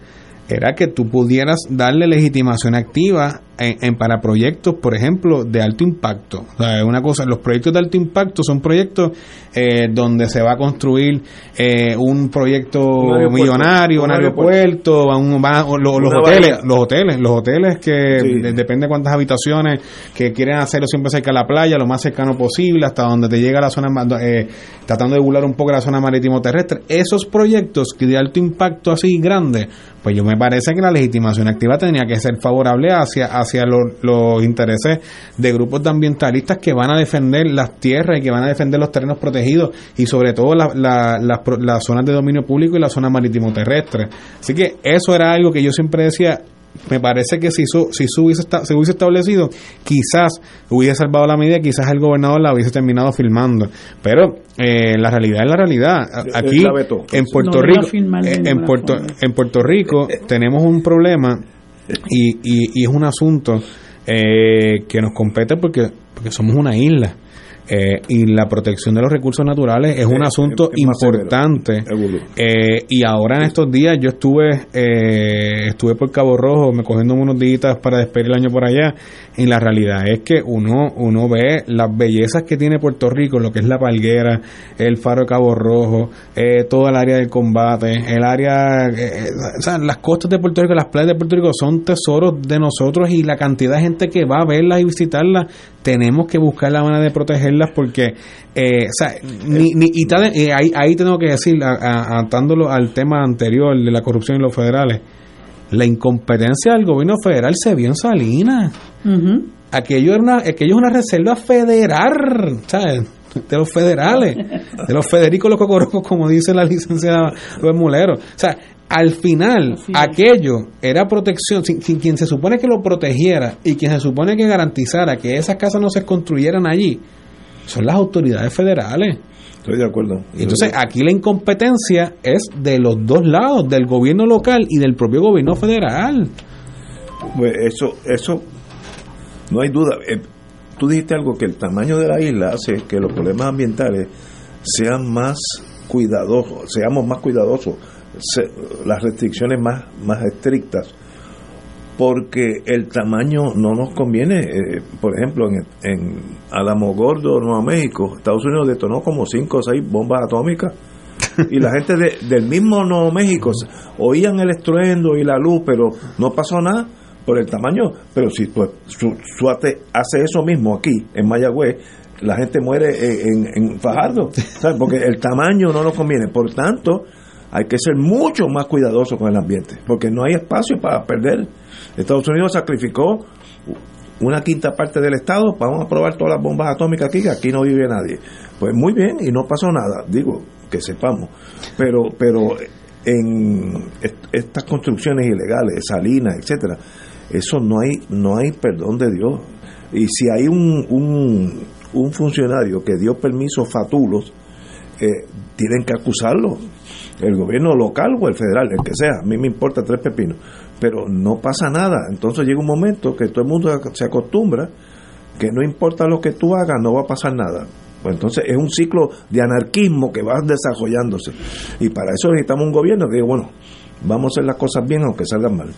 era que tú pudieras darle legitimación activa en, en- para proyectos, por ejemplo, de alto impacto. O sea, una cosa, los proyectos de alto impacto son proyectos eh, donde se va a construir eh, un proyecto Un millonario, un, un aeropuerto, un- lo- los hoteles, bahía. los hoteles, los hoteles que Sí. de- depende de cuántas habitaciones que quieren hacerlo siempre cerca de la playa, lo más cercano posible, hasta donde te llega la zona, eh, tratando de burlar un poco la zona marítimo terrestre. Esos proyectos que de alto impacto así grande, pues yo me parece que la legitimación activa tenía que ser favorable hacia, hacia los, los intereses de grupos de ambientalistas que van a defender las tierras y que van a defender los terrenos protegidos y sobre todo la- la- las pro- las zonas de dominio público y la zona marítimo terrestre. Así que eso era algo que yo siempre decía, me parece que si, eso, si eso hubiese, esta- se hubiese establecido, quizás hubiese salvado la medida, quizás el gobernador la hubiese terminado filmando. Pero eh, la realidad es la realidad. Aquí, La en Puerto No Rico, eh, en ninguna Puerto, en Puerto Rico tenemos un problema y, y, y es un asunto eh, que nos compete porque, porque somos una isla. Eh, y la protección de los recursos naturales es un asunto es importante. Eh, y ahora en estos días yo estuve eh, estuve por Cabo Rojo, me cogiendo unos días para despedir el año por allá. Y la realidad es que uno uno ve las bellezas que tiene Puerto Rico, lo que es la palguera, el faro de Cabo Rojo, eh, toda el área del combate, el área, eh, eh, o sea, las costas de Puerto Rico, las playas de Puerto Rico son tesoros de nosotros y la cantidad de gente que va a verlas y visitarlas, tenemos que buscar la manera de protegerlas porque, eh, o sea, ni, ni- y tal- eh, ahí, ahí tengo que decir, a- a- atándolo al tema anterior de la corrupción y los federales, la incompetencia del gobierno federal se vio en Salinas. Aquello, era una, aquello es una reserva federal, ¿sabes? De los federales, de los Federico los Cocorocos, como dice la licenciada Rubén Mulero. O sea, al final, Así es. aquello era protección, sin, sin quien se supone que lo protegiera y quien se supone que garantizara que esas casas no se construyeran allí, son las autoridades federales. Estoy de acuerdo. Entonces, aquí la incompetencia es de los dos lados, del gobierno local y del propio gobierno federal. Pues eso, eso, no hay duda. Eh, tú dijiste algo que el tamaño de la isla hace que los problemas ambientales sean más cuidadosos, seamos más cuidadosos, las restricciones más, más estrictas, porque el tamaño no nos conviene. Eh, por ejemplo, en, en Alamogordo, Nuevo México, Estados Unidos detonó como 5 o 6 bombas atómicas y la gente del mismo Nuevo México oían el estruendo y la luz, pero no pasó nada por el tamaño. Pero si pues, su, hace eso mismo aquí, en Mayagüez, la gente muere en, en Fajardo, porque el tamaño no nos conviene. Por tanto, hay que ser mucho más cuidadoso con el ambiente, porque no hay espacio para perder. Estados Unidos sacrificó una quinta parte del Estado, vamos a probar todas las bombas atómicas aquí, que aquí no vive nadie. Pues muy bien, y no pasó nada, digo, que sepamos. Pero, pero en estas construcciones ilegales, salinas, etcétera, eso no hay, no hay perdón de Dios. Y si hay un, un, un funcionario que dio permisos fatulos, eh, tienen que acusarlo. El gobierno local o el federal, el que sea, a mí me importa tres pepinos. Pero no pasa nada. Entonces llega un momento que todo el mundo se acostumbra que no importa lo que tú hagas, no va a pasar nada. Pues entonces es un ciclo de anarquismo que va desarrollándose. Y para eso necesitamos un gobierno que diga, bueno, vamos a hacer las cosas bien aunque salgan mal.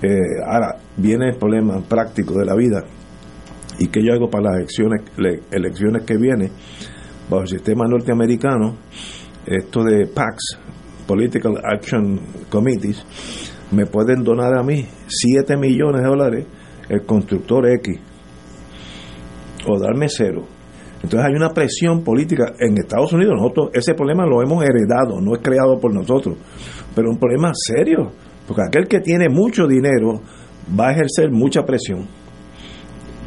Eh, ahora viene el problema práctico de la vida. ¿Y que yo hago para las elecciones, elecciones que vienen? Bajo el sistema norteamericano, esto de PACs, Political Action Committees, me pueden donar a mí 7 millones de dólares el constructor X o darme cero entonces hay una presión política en Estados Unidos. Nosotros ese problema lo hemos heredado, no es creado por nosotros, pero un problema serio, porque aquel que tiene mucho dinero va a ejercer mucha presión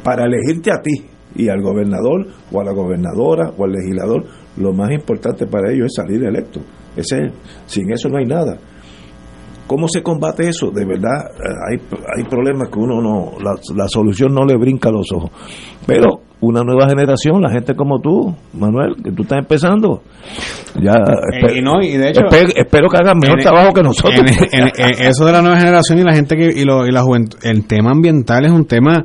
para elegirte a ti y al gobernador o a la gobernadora o al legislador. Lo más importante para ellos es salir electo. Ese, sin eso no hay nada. ¿Cómo se combate eso? De verdad, eh, hay, hay problemas que uno no, la, la solución no le brinca a los ojos. Pero una nueva generación, la gente como tú, Manuel, que tú estás empezando. Ya, eh, y de hecho, espero, que hagan mejor trabajo que nosotros. eso de la nueva generación y la gente que y, lo, y la juventud, el tema ambiental es un tema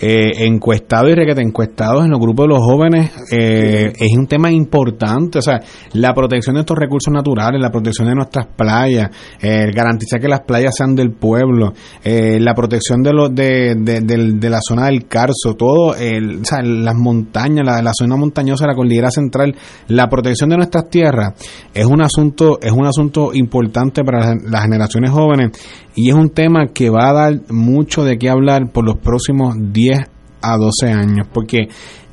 eh, encuestado y requete encuestados en los grupos de los jóvenes eh, es un tema importante. O sea, la protección de estos recursos naturales, la protección de nuestras playas, eh, garantizar que las playas sean del pueblo, eh, la protección de, los de, de, la zona del Carso, todo, el, o sea, las montañas, la, la zona montañosa, la cordillera central, la protección de nuestras tierras es un asunto, es un asunto importante para las generaciones jóvenes y es un tema que va a dar mucho de qué hablar por los próximos 10 a 12 años, porque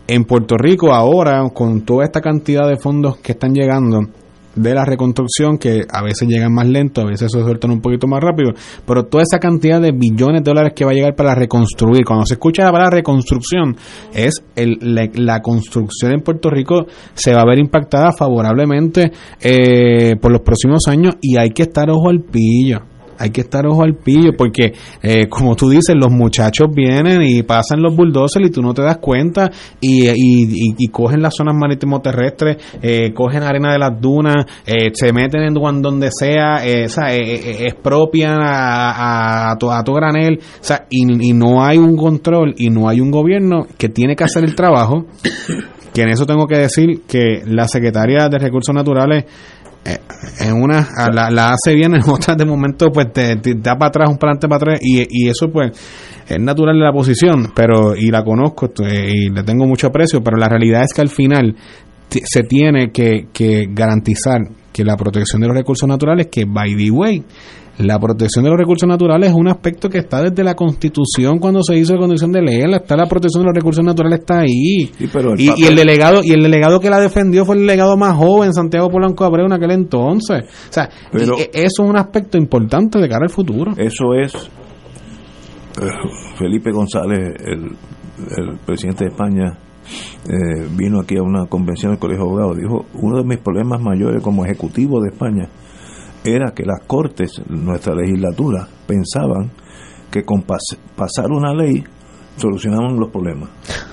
en Puerto Rico ahora, con toda esta cantidad de fondos que están llegando, de la reconstrucción, que a veces llegan más lento, a veces se sueltan un poquito más rápido, pero toda esa cantidad de billones de dólares que va a llegar para reconstruir, cuando se escucha la palabra reconstrucción, es el, la, construcción en Puerto Rico se va a ver impactada favorablemente eh, por los próximos años y hay que estar ojo al pillo hay que estar ojo al pillo porque, eh, como tú dices, los muchachos vienen y pasan los bulldozers y tú no te das cuenta y, cogen las zonas marítimo terrestres, eh, cogen arena de las dunas, eh, se meten en donde sea, o sea, expropian a, a, a, tu, granel, o sea, y, y no hay un control y no hay un gobierno que tiene que hacer el trabajo que en eso tengo que decir que la secretaria de Recursos Naturales en una la, hace bien, en otras de momento pues te, da para atrás, un plante para atrás y, y, eso pues es natural de la posición, pero y la conozco y le tengo mucho aprecio, pero la realidad es que al final se tiene que, que garantizar que la protección de los recursos naturales, que by the way, la protección de los recursos naturales es un aspecto que está desde la Constitución cuando se hizo la condición de ley, está la protección de los recursos naturales está ahí. y, el delegado y el delegado que la defendió fue el delegado más joven, Santiago Polanco Abreu en aquel entonces. O sea, eso es un aspecto importante de cara al futuro. Eso es eh, Felipe González, el, el presidente de España, eh, vino aquí a una convención del Colegio de Abogados, dijo, uno de mis problemas mayores como ejecutivo de España era que las cortes, nuestra legislatura, pensaban que con pasar una ley solucionaban los problemas.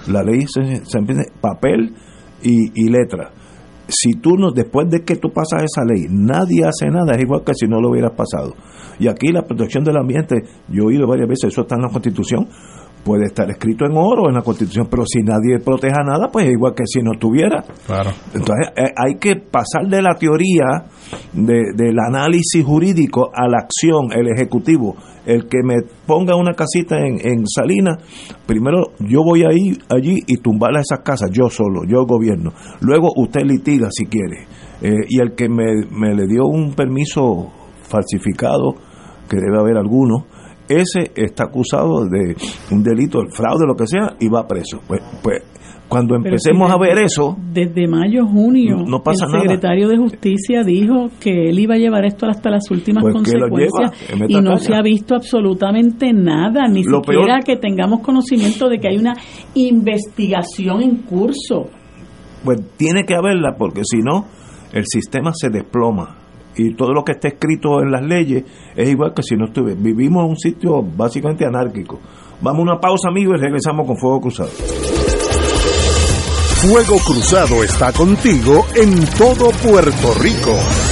La ley se, se papel y, letra. Si tú no, después de que tú pasas esa ley, nadie hace nada, es igual que si no lo hubieras pasado. Y aquí la protección del ambiente, yo he oído varias veces, eso está en la Constitución, puede estar escrito en oro en la Constitución, pero si nadie proteja nada, pues es igual que si no estuviera. Claro. Entonces eh, hay que pasar de la teoría de- del análisis jurídico a la acción, el ejecutivo. El que me ponga una casita en, en Salinas, primero yo voy ahí, allí y tumbarle esas casas, yo solo, yo gobierno. Luego usted litiga si quiere. Eh, y el que me, me le dio un permiso falsificado, que debe haber alguno, ese está acusado de un delito, el fraude, lo que sea, y va preso. Pues, pues cuando empecemos si a ver eso, Desde mayo, junio, No- no pasa el nada. secretario de Justicia dijo que él iba a llevar esto hasta las últimas Pues consecuencias lleva, meta y no se ha visto absolutamente nada, ni Lo siquiera peor- que tengamos conocimiento de que hay una investigación en curso. pues tiene que haberla, porque si no, el sistema se desploma. Y todo lo que está escrito en las leyes es igual que si no estuviera. Vivimos en un sitio básicamente anárquico. Vamos a una pausa, amigos, y regresamos con Fuego Cruzado. Fuego Cruzado está contigo en todo Puerto Rico.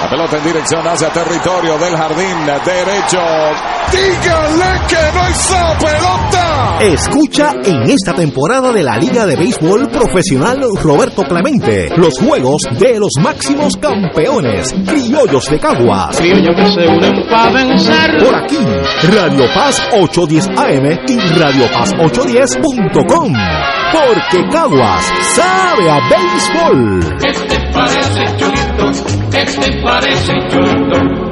La pelota en dirección hacia territorio del jardín derecho. Díganle que no hizo pelota. Escucha en esta temporada de la Liga de Béisbol Profesional Roberto Clemente los juegos de los máximos campeones, criollos de Caguas. Criollos que se unen para vencer. Por aquí, Radio Paz 810 AM y Radio Paz 810.com. Porque Caguas sabe a béisbol. ¿Qué te parece, Cholito? ¿Qué te parece, Cholito?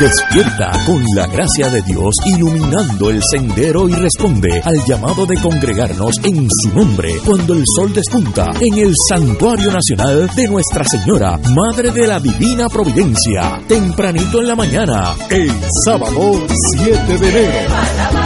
Despierta con la gracia de Dios iluminando el sendero y responde al llamado de congregarnos en su nombre cuando el sol despunta en el Santuario Nacional de Nuestra Señora, Madre de la Divina Providencia, tempranito en la mañana, el sábado 7 de enero.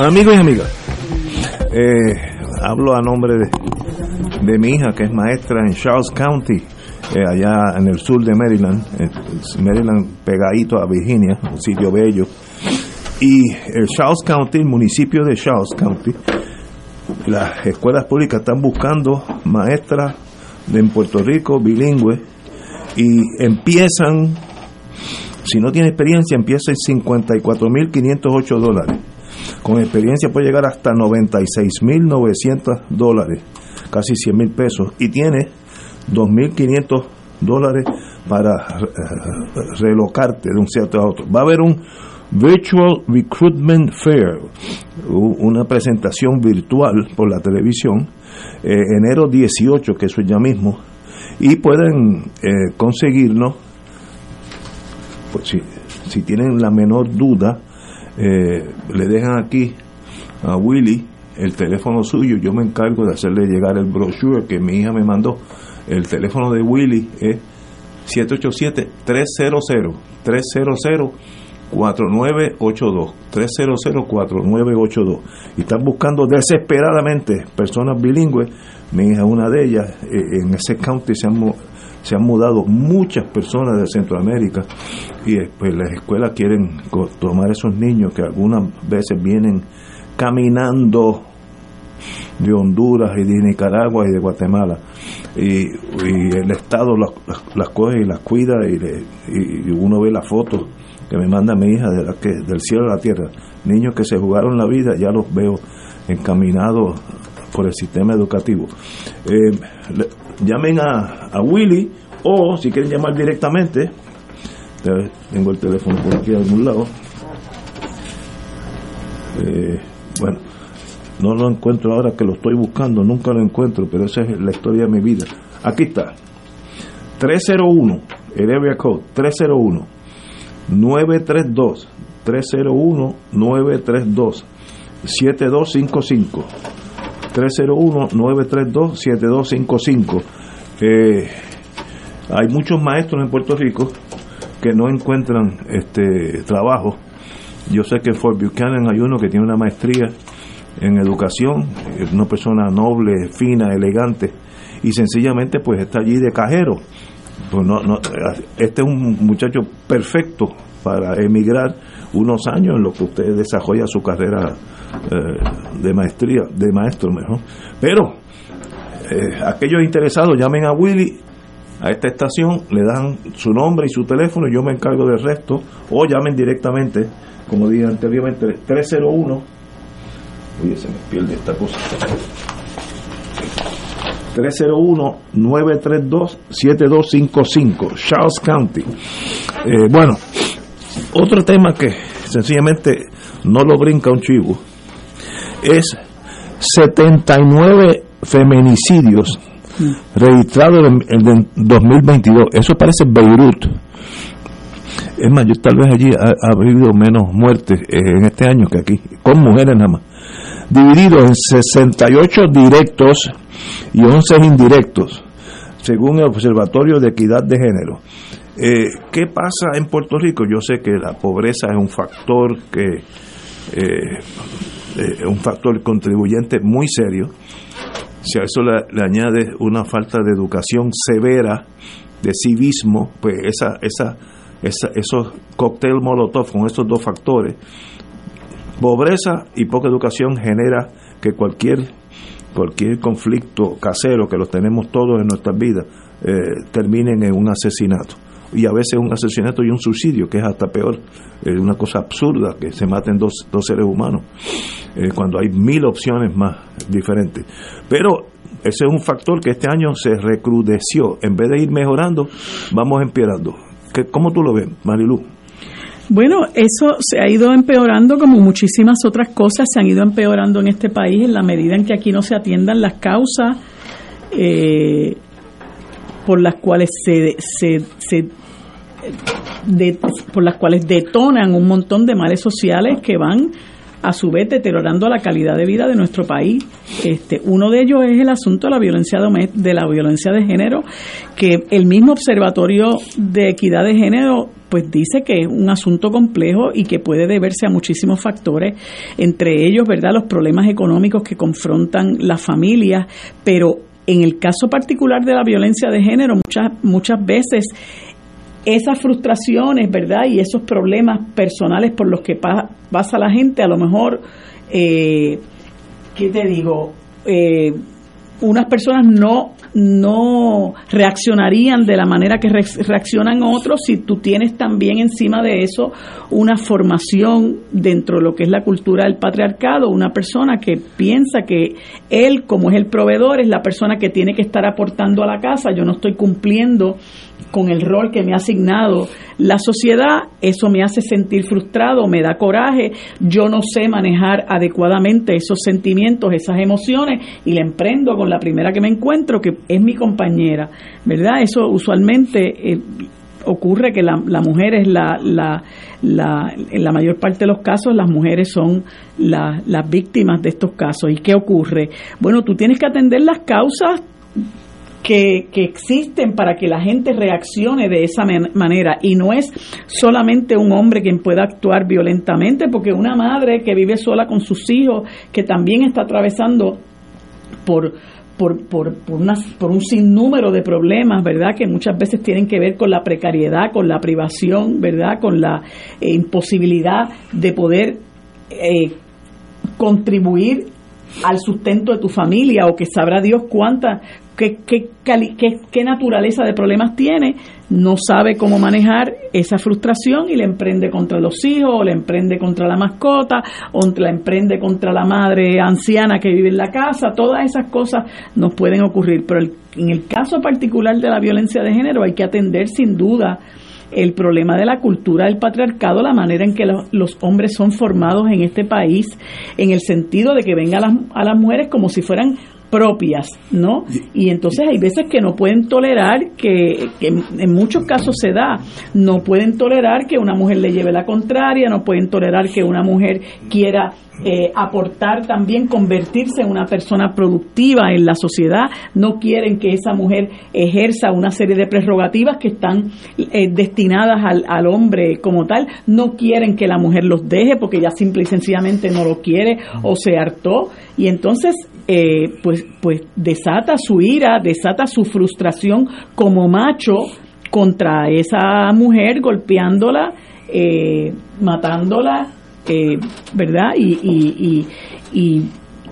Amigos y amigas, eh, hablo a nombre de, mi hija que es maestra en Charles County, eh, allá en el sur de Maryland, eh, Maryland pegadito a Virginia, un sitio bello. Y el Charles County, el municipio de Charles County, las escuelas públicas están buscando maestras en Puerto Rico bilingües y empiezan, si no tiene experiencia, empieza en 54.508 dólares. Con experiencia puede llegar hasta 96.900 dólares, casi 100.000 pesos, y tiene 2.500 dólares para relocarte de un sitio a otro. Va a haber un Virtual Recruitment Fair, una presentación virtual por la televisión, eh, enero 18, que eso es ya mismo, y pueden eh, conseguirnos, pues si, si tienen la menor duda, eh, le dejan aquí a Willy el teléfono suyo, yo me encargo de hacerle llegar el brochure que mi hija me mandó. El teléfono de Willy es 787-300 300 4982 300 4982 y están buscando desesperadamente personas bilingües. Mi hija una de ellas. Eh, en ese county se han, se han mudado muchas personas de Centroamérica y eh, pues las escuelas quieren tomar esos niños que algunas veces vienen caminando de Honduras y de Nicaragua y de Guatemala. Y, el Estado las, las- coge y las cuida y uno ve las fotos que me manda mi hija de la que, del cielo a la tierra. Niños que se jugaron la vida ya los veo encaminados por el sistema educativo Eh, llamen a, a Willy o si quieren llamar directamente tengo el teléfono por aquí a algún lado Eh, bueno no lo encuentro ahora que lo estoy buscando, nunca lo encuentro, pero esa es la historia de mi vida. Aquí está. 301, el area code, 301 932 301 932 7255 301 932 7255 eh, hay muchos maestros en Puerto Rico que no encuentran este trabajo yo sé que en Fort Buchanan hay uno que tiene una maestría en educación, es una persona noble, fina, elegante, y sencillamente pues está allí de cajero. Pues no, no, este es un muchacho perfecto para emigrar unos años en lo que usted desarrolla su carrera eh, de maestría, de maestro mejor. Pero eh, aquellos interesados llamen a Willy a esta estación, le dan su nombre y su teléfono, yo me encargo del resto, o llamen directamente, como dije anteriormente, 301 Oye, se me pierde esta cosa. 301-932-7255, Charles County. Eh, bueno, otro tema que sencillamente no lo brinca un chivo es 79 feminicidios registrados en, en 2022. Eso parece Beirut. Es más, yo tal vez allí ha, ha habido menos muertes eh, en este año que aquí, con mujeres nada más. Dividido en 68 directos y 11 indirectos, según el Observatorio de Equidad de Género. Eh, ¿Qué pasa en Puerto Rico? Yo sé que la pobreza es un factor que eh, eh, un factor contribuyente muy serio. Si a eso le, le añade una falta de educación severa, de civismo, pues esa, esa, esa, esos cóctel molotov con esos dos factores, pobreza y poca educación genera que cualquier cualquier conflicto casero que los tenemos todos en nuestras vidas eh, terminen en un asesinato y a veces un asesinato y un suicidio que es hasta peor. Es una cosa absurda que se maten dos, dos seres humanos eh, cuando hay mil opciones más diferentes. Pero ese es un factor que este año se recrudeció. En vez de ir mejorando vamos empeorando. ¿Qué- ¿cómo tú lo ves Marilu? Bueno, eso se ha ido empeorando como muchísimas otras cosas se han ido empeorando en este país en la medida en que aquí no se atiendan las causas eh, por las cuales se de- por las cuales detonan un montón de males sociales que van a su vez deteriorando la calidad de vida de nuestro país. Este, uno de ellos es el asunto de la violencia de la violencia de género, que el mismo Observatorio de Equidad de Género pues dice que es un asunto complejo y que puede deberse a muchísimos factores, entre ellos, ¿verdad?, los problemas económicos que confrontan las familias, pero en el caso particular de la violencia de género, muchas muchas veces esas frustraciones, ¿verdad? Y esos problemas personales por los que pasa la gente, a lo mejor, eh, ¿qué te digo? Eh, unas personas no no reaccionarían de la manera que reaccionan otros si tú tienes también encima de eso una formación dentro de lo que es la cultura del patriarcado, una persona que piensa que él como es el proveedor es la persona que tiene que estar aportando a la casa, yo no estoy cumpliendo con el rol que me ha asignado la sociedad, eso me hace sentir frustrado, me da coraje, yo no sé manejar adecuadamente esos sentimientos, esas emociones y le emprendo con la primera que me encuentro, que es mi compañera, ¿verdad? Eso usualmente... Eh, ocurre que la, mujer es la, la, la, en la mayor parte de los casos las mujeres son las víctimas de estos casos. ¿Y qué ocurre? Bueno, tú tienes que atender las causas que, existen para que la gente reaccione de esa manera y no es solamente un hombre quien pueda actuar violentamente porque una madre que vive sola con sus hijos que también está atravesando por por, por, por, por un sinnúmero de problemas, ¿verdad? Que muchas veces tienen que ver con la precariedad, con la privación, ¿verdad? Con la eh, imposibilidad de poder eh, contribuir al sustento de tu familia o que sabrá Dios cuánta qué, qué, qué, naturaleza de problemas tiene, no sabe cómo manejar esa frustración y le emprende contra los hijos, o le emprende contra la mascota, o la emprende contra la madre anciana que vive en la casa. Todas esas cosas nos pueden ocurrir, pero en el caso particular de la violencia de género hay que atender sin duda el problema de la cultura del patriarcado, la manera en que los, hombres son formados en este país, en el sentido de que ven a las, a las mujeres como si fueran propias, ¿no? Y entonces hay veces que no pueden tolerar, que, en muchos casos se da, no pueden tolerar que una mujer le lleve la contraria, no pueden tolerar que una mujer quiera eh, aportar también, convertirse en una persona productiva en la sociedad, no quieren que esa mujer ejerza una serie de prerrogativas que están eh, destinadas al, al, hombre como tal, no quieren que la mujer los deje porque ya simple y sencillamente no lo quiere o se hartó y entonces eh, pues, pues desata su ira, desata su frustración como macho contra esa mujer, golpeándola, eh, matándola, eh, ¿verdad? Y, y, y,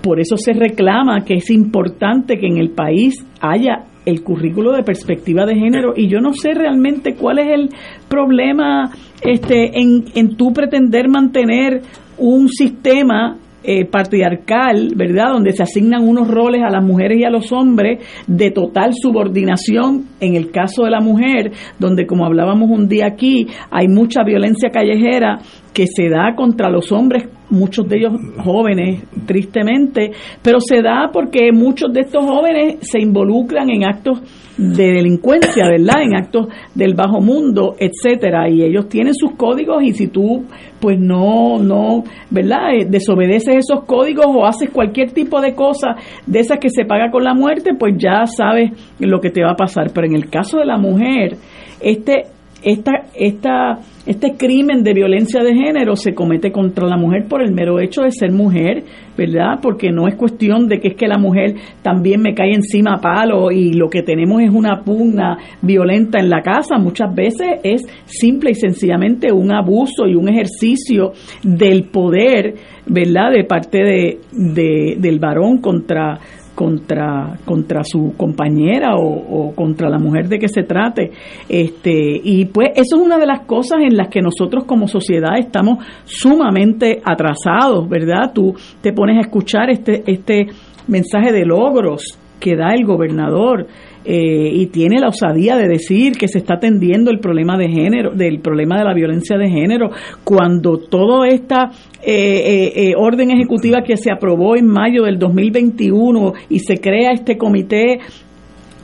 por eso se reclama que es importante que en el país haya el currículo de perspectiva de género y yo no sé realmente cuál es el problema este en, en tú pretender mantener un sistema eh, patriarcal, ¿verdad? Donde se asignan unos roles a las mujeres y a los hombres de total subordinación en el caso de la mujer, donde como hablábamos un día aquí, hay mucha violencia callejera que se da contra los hombres, muchos de ellos jóvenes, tristemente, pero se da porque muchos de estos jóvenes se involucran en actos de delincuencia, ¿verdad? En actos del bajo mundo, etcétera, y ellos tienen sus códigos y si tú pues no no, ¿verdad? Eh, desobedeces esos códigos o haces cualquier tipo de cosa de esas que se paga con la muerte, pues ya sabes lo que te va a pasar, pero en el caso de la mujer, este esta, esta, este crimen de violencia de género se comete contra la mujer por el mero hecho de ser mujer, ¿verdad? Porque no es cuestión de que es que la mujer también me cae encima a palo y lo que tenemos es una pugna violenta en la casa. Muchas veces es simple y sencillamente un abuso y un ejercicio del poder, ¿verdad? De parte de, de del varón contra contra, contra su compañera o, contra la mujer de que se trate. Este, y pues eso es una de las cosas en las que nosotros como sociedad estamos sumamente atrasados, ¿verdad? Tú te pones a escuchar este, este mensaje de logros que da el gobernador eh, y tiene la osadía de decir que se está atendiendo el problema de género, del problema de la violencia de género, cuando toda esta eh, eh, orden ejecutiva que se aprobó en mayo del 2021 y se crea este comité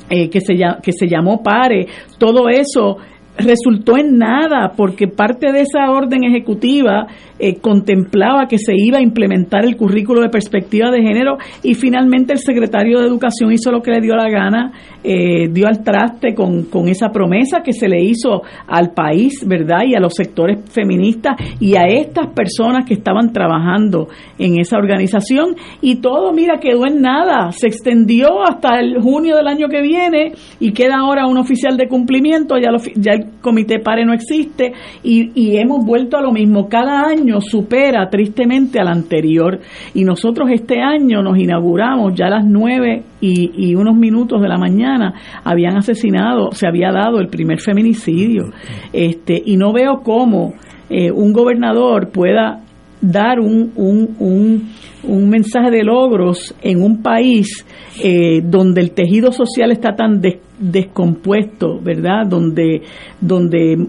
que, se, que se llamó PARE, todo eso resultó en nada porque parte de esa orden ejecutiva eh, contemplaba que se iba a implementar el currículo de perspectiva de género y finalmente el secretario de Educación hizo lo que le dio la gana, eh, dio al traste con, con esa promesa que se le hizo al país, ¿verdad? Y a los sectores feministas y a estas personas que estaban trabajando en esa organización y todo, mira, quedó en nada, se extendió hasta el junio del año que viene y queda ahora un oficial de cumplimiento, ya, lo, ya el comité PARE no existe y, y hemos vuelto a lo mismo, cada año supera tristemente al anterior. Y nosotros este año nos inauguramos ya a las nueve y, unos minutos de la mañana habían asesinado, se había dado el primer feminicidio. Este y no veo cómo eh, un gobernador pueda dar un, un, un, un, mensaje de logros en un país eh, donde el tejido social está tan des, descompuesto, ¿verdad? Donde, donde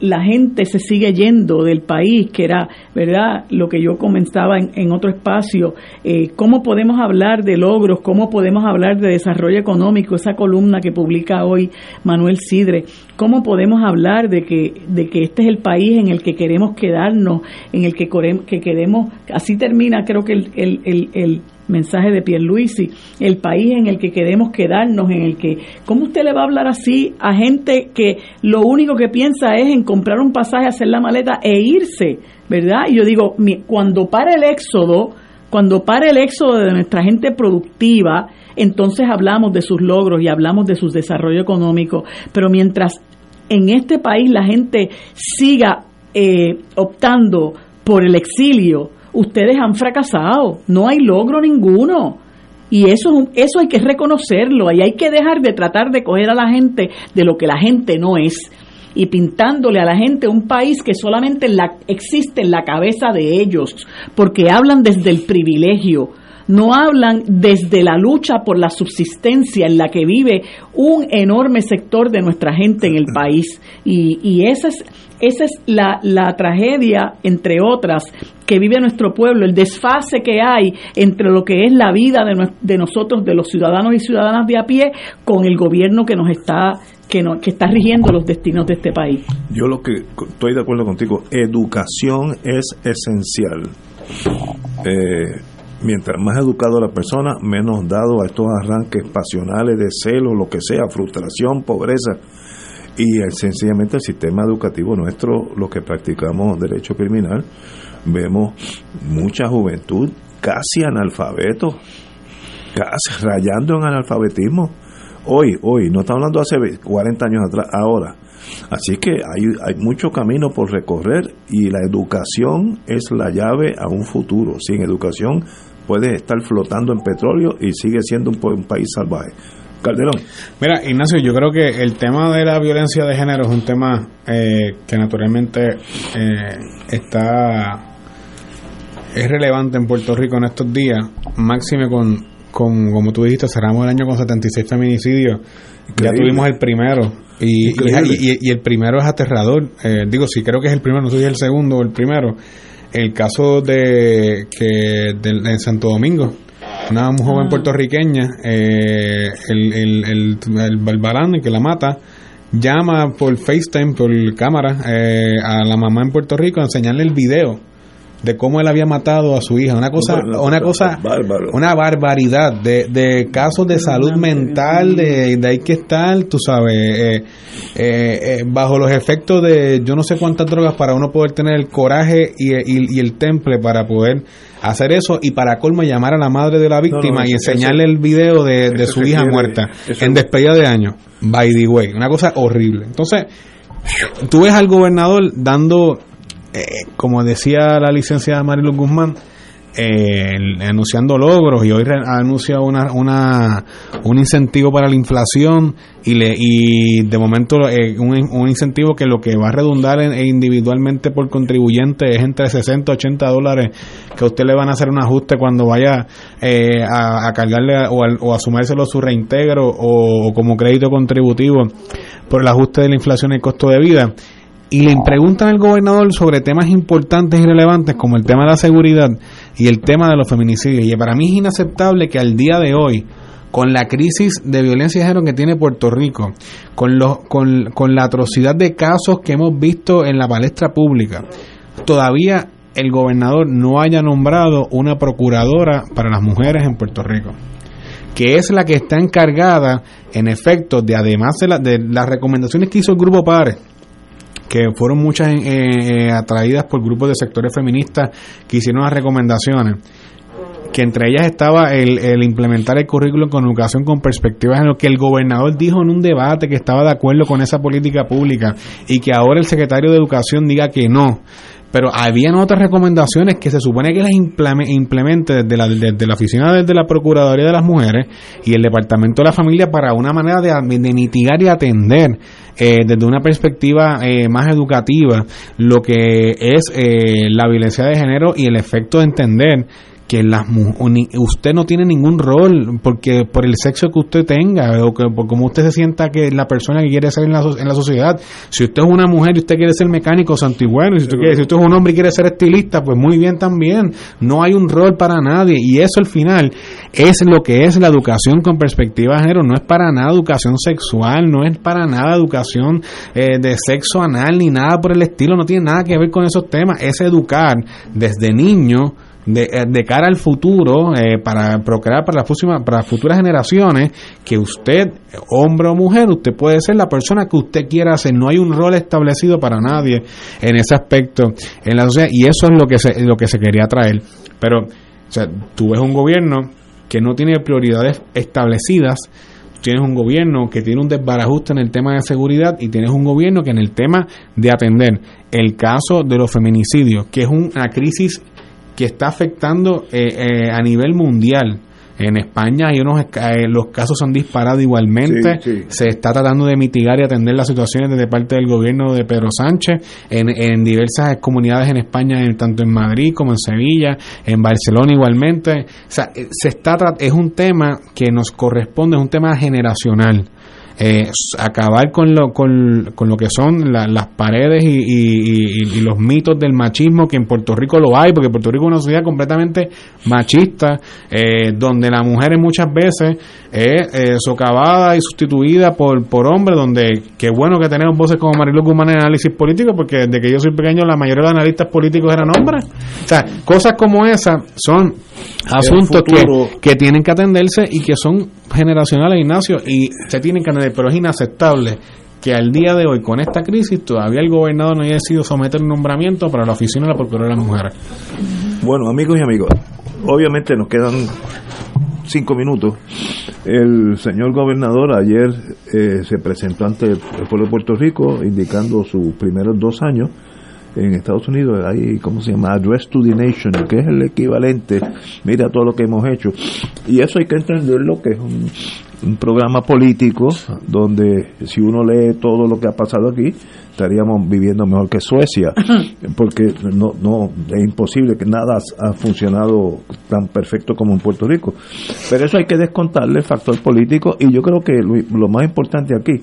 la gente se sigue yendo del país, que era, ¿verdad? Lo que yo comenzaba en, otro espacio. Eh, ¿Cómo podemos hablar de logros? ¿Cómo podemos hablar de desarrollo económico? Esa columna que publica hoy Manuel Sidre. ¿Cómo podemos hablar de que, de que este es el país en el que queremos quedarnos, en el que, que queremos, así termina creo que el, el, el mensaje de Pierluisi, el país en el que queremos quedarnos, en el que, ¿cómo usted le va a hablar así a gente que lo único que piensa es en comprar un pasaje, hacer la maleta e irse, ¿verdad? Y yo digo, cuando para el éxodo, cuando para el éxodo de nuestra gente productiva, entonces hablamos de sus logros y hablamos de su desarrollo económico, pero mientras en este país la gente siga eh, optando por el exilio, ustedes han fracasado, no hay logro ninguno. Y eso, eso hay que reconocerlo, y hay que dejar de tratar de coger a la gente de lo que la gente no es. Y pintándole a la gente un país que solamente la, existe en la cabeza de ellos, porque hablan desde el privilegio, no hablan desde la lucha por la subsistencia en la que vive un enorme sector de nuestra gente en el país. Y, y esa es, esa es la, la tragedia, entre otras, que vive nuestro pueblo, el desfase que hay entre lo que es la vida de, de nosotros, de los ciudadanos y ciudadanas de a pie, con el gobierno que nos está que, no, que está rigiendo los destinos de este país. Yo lo que estoy de acuerdo contigo, educación es esencial. Eh, mientras más educado la persona, menos dado a estos arranques pasionales de celo, lo que sea, frustración, pobreza. Y sencillamente el sistema educativo nuestro, los que practicamos derecho criminal, vemos mucha juventud casi analfabeto, casi rayando en analfabetismo. Hoy, hoy, no estamos hablando hace 40 años atrás, ahora. Así que hay, hay mucho camino por recorrer y la educación es la llave a un futuro. Sin educación puede estar flotando en petróleo y sigue siendo un, país salvaje. Calderón. Mira, Ignacio, yo creo que el tema de la violencia de género es un tema eh, que naturalmente eh, está es relevante en Puerto Rico en estos días, máxime con, con como tú dijiste, cerramos el año con 76 feminicidios, ya tuvimos el primero. Y, y, el primero es aterrador, eh, digo, sí creo que es el primero, no sé si es el segundo o el primero, el caso de que en Santo Domingo, una joven ah. puertorriqueña, eh, el, el, el, el que la mata, llama por FaceTime, por cámara, eh, a la mamá en Puerto Rico a enseñarle el video de cómo él había matado a su hija, una cosa, una cosa, una barbaridad de, de casos de salud mental, de, de hay que estar, tú sabes, eh, eh, eh, bajo los efectos de yo no sé cuántas drogas para uno poder tener el coraje y, y, el temple para poder hacer eso y para colmo llamar a la madre de la víctima y enseñarle el video de, de su hija muerta en despedida de año, by the way, una cosa horrible. Entonces, tú ves al gobernador dando eh, como decía la licenciada Marilu Guzmán, eh, anunciando logros y hoy anuncia una, una, un incentivo para la inflación y, le, y de momento eh, un, incentivo que lo que va a redundar en, individualmente por contribuyente es entre 60 y 80 dólares que a usted le van a hacer un ajuste cuando vaya a, cargarle o, a, o asumérselo su reintegro o, o como crédito contributivo por el ajuste de la inflación y el costo de vida y le preguntan al gobernador sobre temas importantes y relevantes como el tema de la seguridad y el tema de los feminicidios. Y para mí es inaceptable que al día de hoy con la crisis de violencia de género que tiene Puerto Rico, con, los, con, con la atrocidad de casos que hemos visto en la palestra pública, todavía el gobernador no haya nombrado una procuradora para las mujeres en Puerto Rico que es la que está encargada, en efecto, de además de, la- de las recomendaciones que hizo el Grupo PARE, que fueron muchas eh, eh, atraídas por grupos de sectores feministas que hicieron las recomendaciones, que entre ellas estaba el, implementar el currículum con educación con perspectivas en lo que el gobernador dijo en un debate que estaba de acuerdo con esa política pública y que ahora el secretario de educación diga que no. Pero habían otras recomendaciones que se supone que las implemente desde la, desde la oficina desde la Procuraduría de las Mujeres y el Departamento de la Familia para una manera de mitigar y atender eh, desde una perspectiva eh, más educativa lo que es eh, la violencia de género y el efecto de entender que las usted no tiene ningún rol porque por el sexo que usted tenga o que, por cómo usted se sienta que la persona que quiere ser en la, en la sociedad. Si usted es una mujer y usted quiere ser mecánico santo y bueno y si usted, quiere- si usted es un hombre y quiere ser estilista pues muy bien también. No hay un rol para nadie y eso al final es lo que es la educación con perspectiva de género. No es para nada educación sexual no es para nada educación eh, de sexo anal ni nada por el estilo. No tiene nada que ver con esos temas. Es educar desde niño de, eh, de cara al futuro, eh, para procrear para las, próximas, para futuras generaciones, que usted, hombre o mujer, usted puede ser la persona que usted quiera ser. No hay un rol establecido para nadie en ese aspecto en la sociedad y eso es lo que se, lo que se quería traer. Pero, o sea, tú ves un gobierno que no tiene prioridades establecidas tienes un gobierno que tiene un desbarajuste en el tema de seguridad y tienes un gobierno que en el tema de atender el caso de los feminicidios, que es una crisis que está afectando eh, eh, a nivel mundial. En España hay unos eh, los casos han disparado igualmente. Sí, sí. Se está tratando de mitigar y atender las situaciones desde parte del gobierno de Pedro Sánchez en, en diversas comunidades en España, en- tanto en Madrid como en Sevilla, en Barcelona igualmente. O sea, eh, se está es un tema que nos corresponde, es un tema generacional. Eh, acabar con lo, con, con lo que son la- las paredes y, y- y- y los mitos del machismo, que en Puerto Rico lo hay, porque Puerto Rico es una sociedad completamente machista, eh, donde la mujer muchas veces es eh, socavada y sustituida por, por hombres, donde qué bueno que tenemos voces como Marilu Guzmán en análisis político, porque desde que yo soy pequeño la mayoría de los analistas políticos eran hombres. O sea, cosas como esas son asuntos que, que tienen que atenderse y que son generacionales, Ignacio, y se tienen que atender, pero es inaceptable que al día de hoy, con esta crisis, todavía el gobernador no haya decidido someter un nombramiento para la oficina de la Procuraduría de las Mujeres. Bueno, amigos y amigas, obviamente nos quedan cinco minutos. El señor gobernador ayer eh, se presentó ante el pueblo de Puerto Rico indicando sus primeros dos años en Estados Unidos. Hay, ¿cómo se llama? Address to the Nation, que es el equivalente. Mira todo lo que hemos hecho. Y eso hay que entenderlo que es un, un programa político donde si uno lee todo lo que ha pasado aquí, estaríamos viviendo mejor que Suecia, porque no, no es imposible que nada ha funcionado tan perfecto como en Puerto Rico. Pero eso hay que descontarle el factor político y yo creo que lo, lo más importante aquí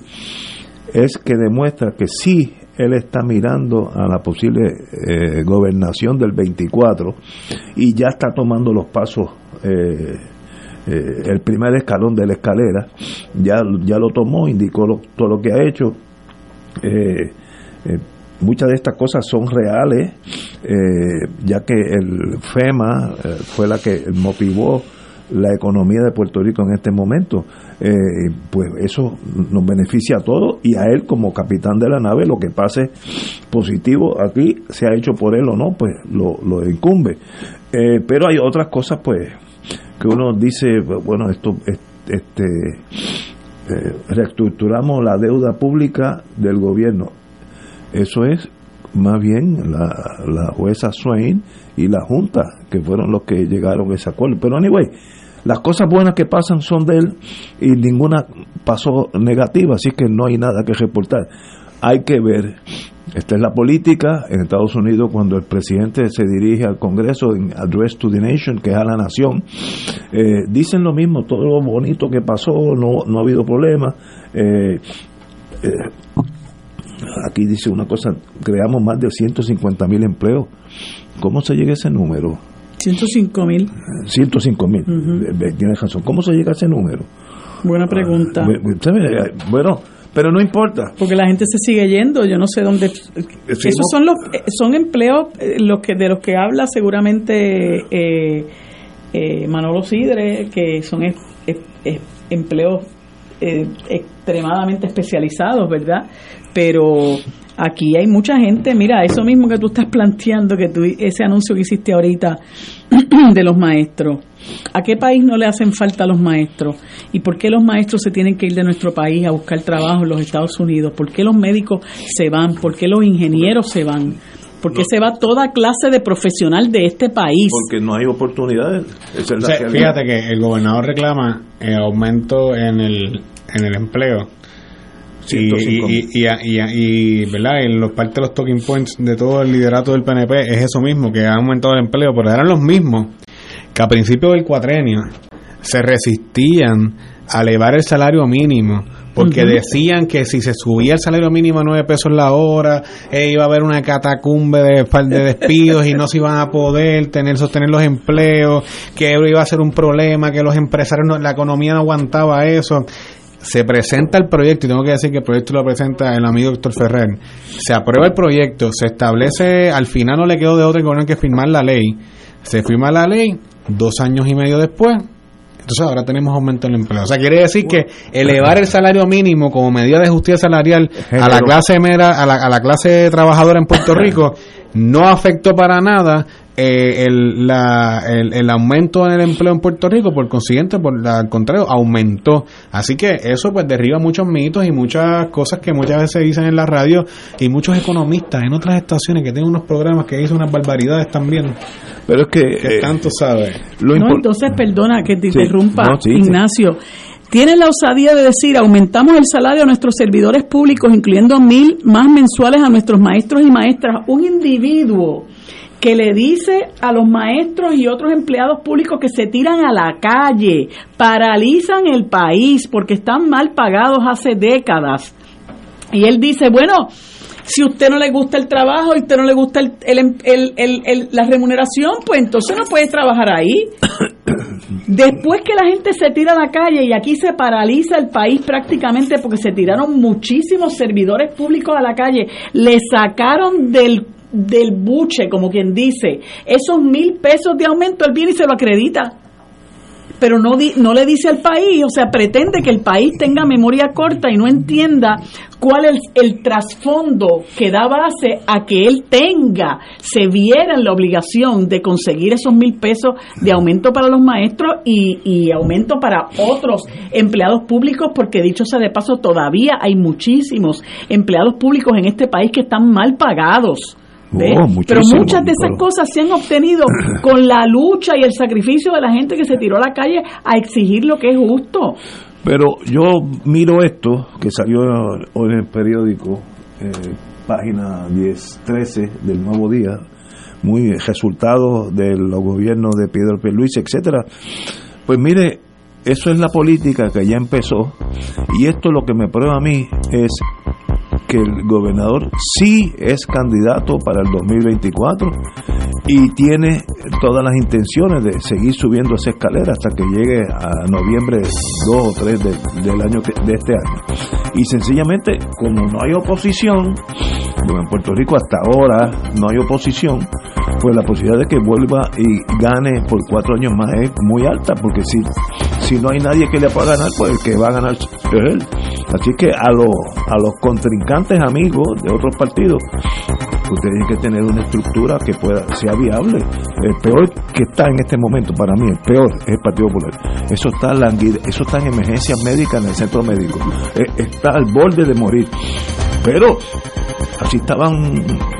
es que demuestra que sí él está mirando a la posible eh, gobernación del 24 y ya está tomando los pasos eh, eh, el primer escalón de la escalera ya, ya lo tomó, indicó todo lo que ha hecho. Eh, eh, muchas de estas cosas son reales, ya que el FEMA fue la que motivó la economía de Puerto Rico en este momento. Pues eso nos beneficia a todos y a él como capitán de la nave, lo que pase positivo aquí, se ha hecho por él o no, pues lo, lo incumbe. Pero hay otras cosas, pues, que uno dice, bueno, esto, es- este, eh, reestructuramos la deuda pública del gobierno. Eso es más bien la, la jueza Swain y la Junta, que fueron los que llegaron a ese acuerdo. Pero anyway, las cosas buenas que pasan son de él y ninguna pasó negativa, así que no hay nada que reportar. Hay que ver, esta es la política en Estados Unidos cuando el presidente se dirige al Congreso en Address to the Nation, que es a la nación, eh, dicen lo mismo, todo lo bonito que pasó, no, no ha habido problema. Eh, eh, aquí dice una cosa, creamos más de 150 mil empleos. ¿Cómo se llega a ese número? 105 mil. 105 mil. Tienes razón. ¿Cómo se llega a ese número? Buena pregunta. ¿sabe? Bueno, pero no importa. Porque la gente se sigue yendo, yo no sé dónde. Esos son los eh, son empleos eh, los que de los que habla seguramente eh, eh, Manolo Sidre, que son es- es- es- empleos eh, extremadamente especializados, ¿verdad? Pero aquí hay mucha gente, mira, eso mismo que tú estás planteando, que tú, ese anuncio que hiciste ahorita de los maestros. ¿A qué país no le hacen falta los maestros? ¿Y por qué los maestros se tienen que ir de nuestro país a buscar trabajo en los Estados Unidos? ¿Por qué los médicos se van? ¿Por qué los ingenieros se van? ¿Por qué se va toda clase de profesional de este país? Porque no hay oportunidades. Esa es O la sea, realidad. fíjate que el gobernador reclama eh, aumento en el, en el empleo. Y, 105. y, y, ¿verdad? en los parte de los talking points de todo el liderato del PNP es eso mismo, que ha aumentado el empleo, pero eran los mismos que a principios del cuatrenio se resistían a elevar el salario mínimo porque decían que si se subía el salario mínimo a 9 pesos la hora, eh, iba a haber una catacumbe de, de despidos y no se iban a poder tener sostener los empleos, que iba a ser un problema, que los empresarios, no- la economía no aguantaba eso. Se presenta el proyecto, y tengo que decir que el proyecto lo presenta el amigo Héctor Ferrer. Se aprueba el proyecto, se establece, al final no le quedó de otra que que firmar la ley. Se firma la ley, dos años y medio después, entonces ahora tenemos aumento en el empleo. O sea, quiere decir que elevar el salario mínimo como medida de justicia salarial a la clase mera, a la, a la clase trabajadora en Puerto Rico no afectó para nada eh, el, la- el, el aumento en el empleo en Puerto Rico, por consiguiente, por la- al contrario, aumentó. Así que eso pues derriba muchos mitos y muchas cosas que muchas veces se dicen en la radio y muchos economistas en otras estaciones que tienen unos programas que dicen unas barbaridades también. Pero es que, que eh, tanto sabe. Lo no, entonces, perdona que te Sí, interrumpa, no, sí, sí. Ignacio. Tienen la osadía de decir, aumentamos el salario a nuestros servidores públicos, incluyendo mil más mensuales a nuestros maestros y maestras. Un individuo que le dice a los maestros y otros empleados públicos que se tiran a la calle, paralizan el país porque están mal pagados hace décadas. Y él dice, bueno, si usted no le gusta el trabajo y usted no le gusta el, el- el- el- el- la remuneración, pues entonces no puede trabajar ahí. Después que la gente se tira a la calle y aquí se paraliza el país prácticamente porque se tiraron muchísimos servidores públicos a la calle, le sacaron del, del buche, como quien dice, esos mil pesos de aumento, él viene y se lo acredita pero no, di- no le dice al país, o sea, pretende que el país tenga memoria corta y no entienda cuál es el trasfondo que da base a que él tenga, se viera en la obligación de conseguir esos mil pesos de aumento para los maestros y, y aumento para otros empleados públicos, porque dicho sea de paso, todavía hay muchísimos empleados públicos en este país que están mal pagados. Oh, pero muchas de esas cosas se han obtenido con la lucha y el sacrificio de la gente que se tiró a la calle a exigir lo que es justo. Pero yo miro esto que salió hoy en el periódico, eh, página 10, 13 del Nuevo Día, muy resultado de los gobiernos de Pedro Luis, etcétera. Pues mire, eso es la política que ya empezó y esto lo que me prueba a mí es que el gobernador sí es candidato para el 2024 y tiene todas las intenciones de seguir subiendo esa escalera hasta que llegue a noviembre 2 o 3 de- del año que- de este año. Y sencillamente, como no hay oposición, como en Puerto Rico hasta ahora no hay oposición, pues la posibilidad de que vuelva y gane por cuatro años más es muy alta, porque si, si no hay nadie que le pueda ganar, pues el que va a ganar es él. Así que a los, a los contrincantes amigos de otros partidos, pues tienen que tener una estructura que pueda sea viable. El peor que está en este momento para mí, el peor es el Partido Popular. Eso está languide, eso está en emergencias médicas en el centro médico. Eh, Está al borde de morir. Pero así estaban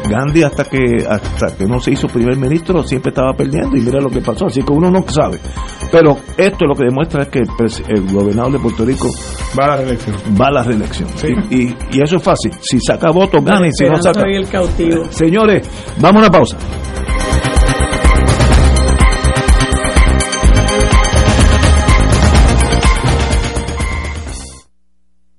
Gandhi hasta que hasta que no se hizo primer ministro siempre estaba perdiendo y mira lo que pasó así que uno no sabe. Pero esto lo que demuestra es que el, gobernador de Puerto Rico va a la reelección. va a la reelección. Y, y- y eso es fácil. Si saca votos gana y si no saca el cautivo. señores vamos a una pausa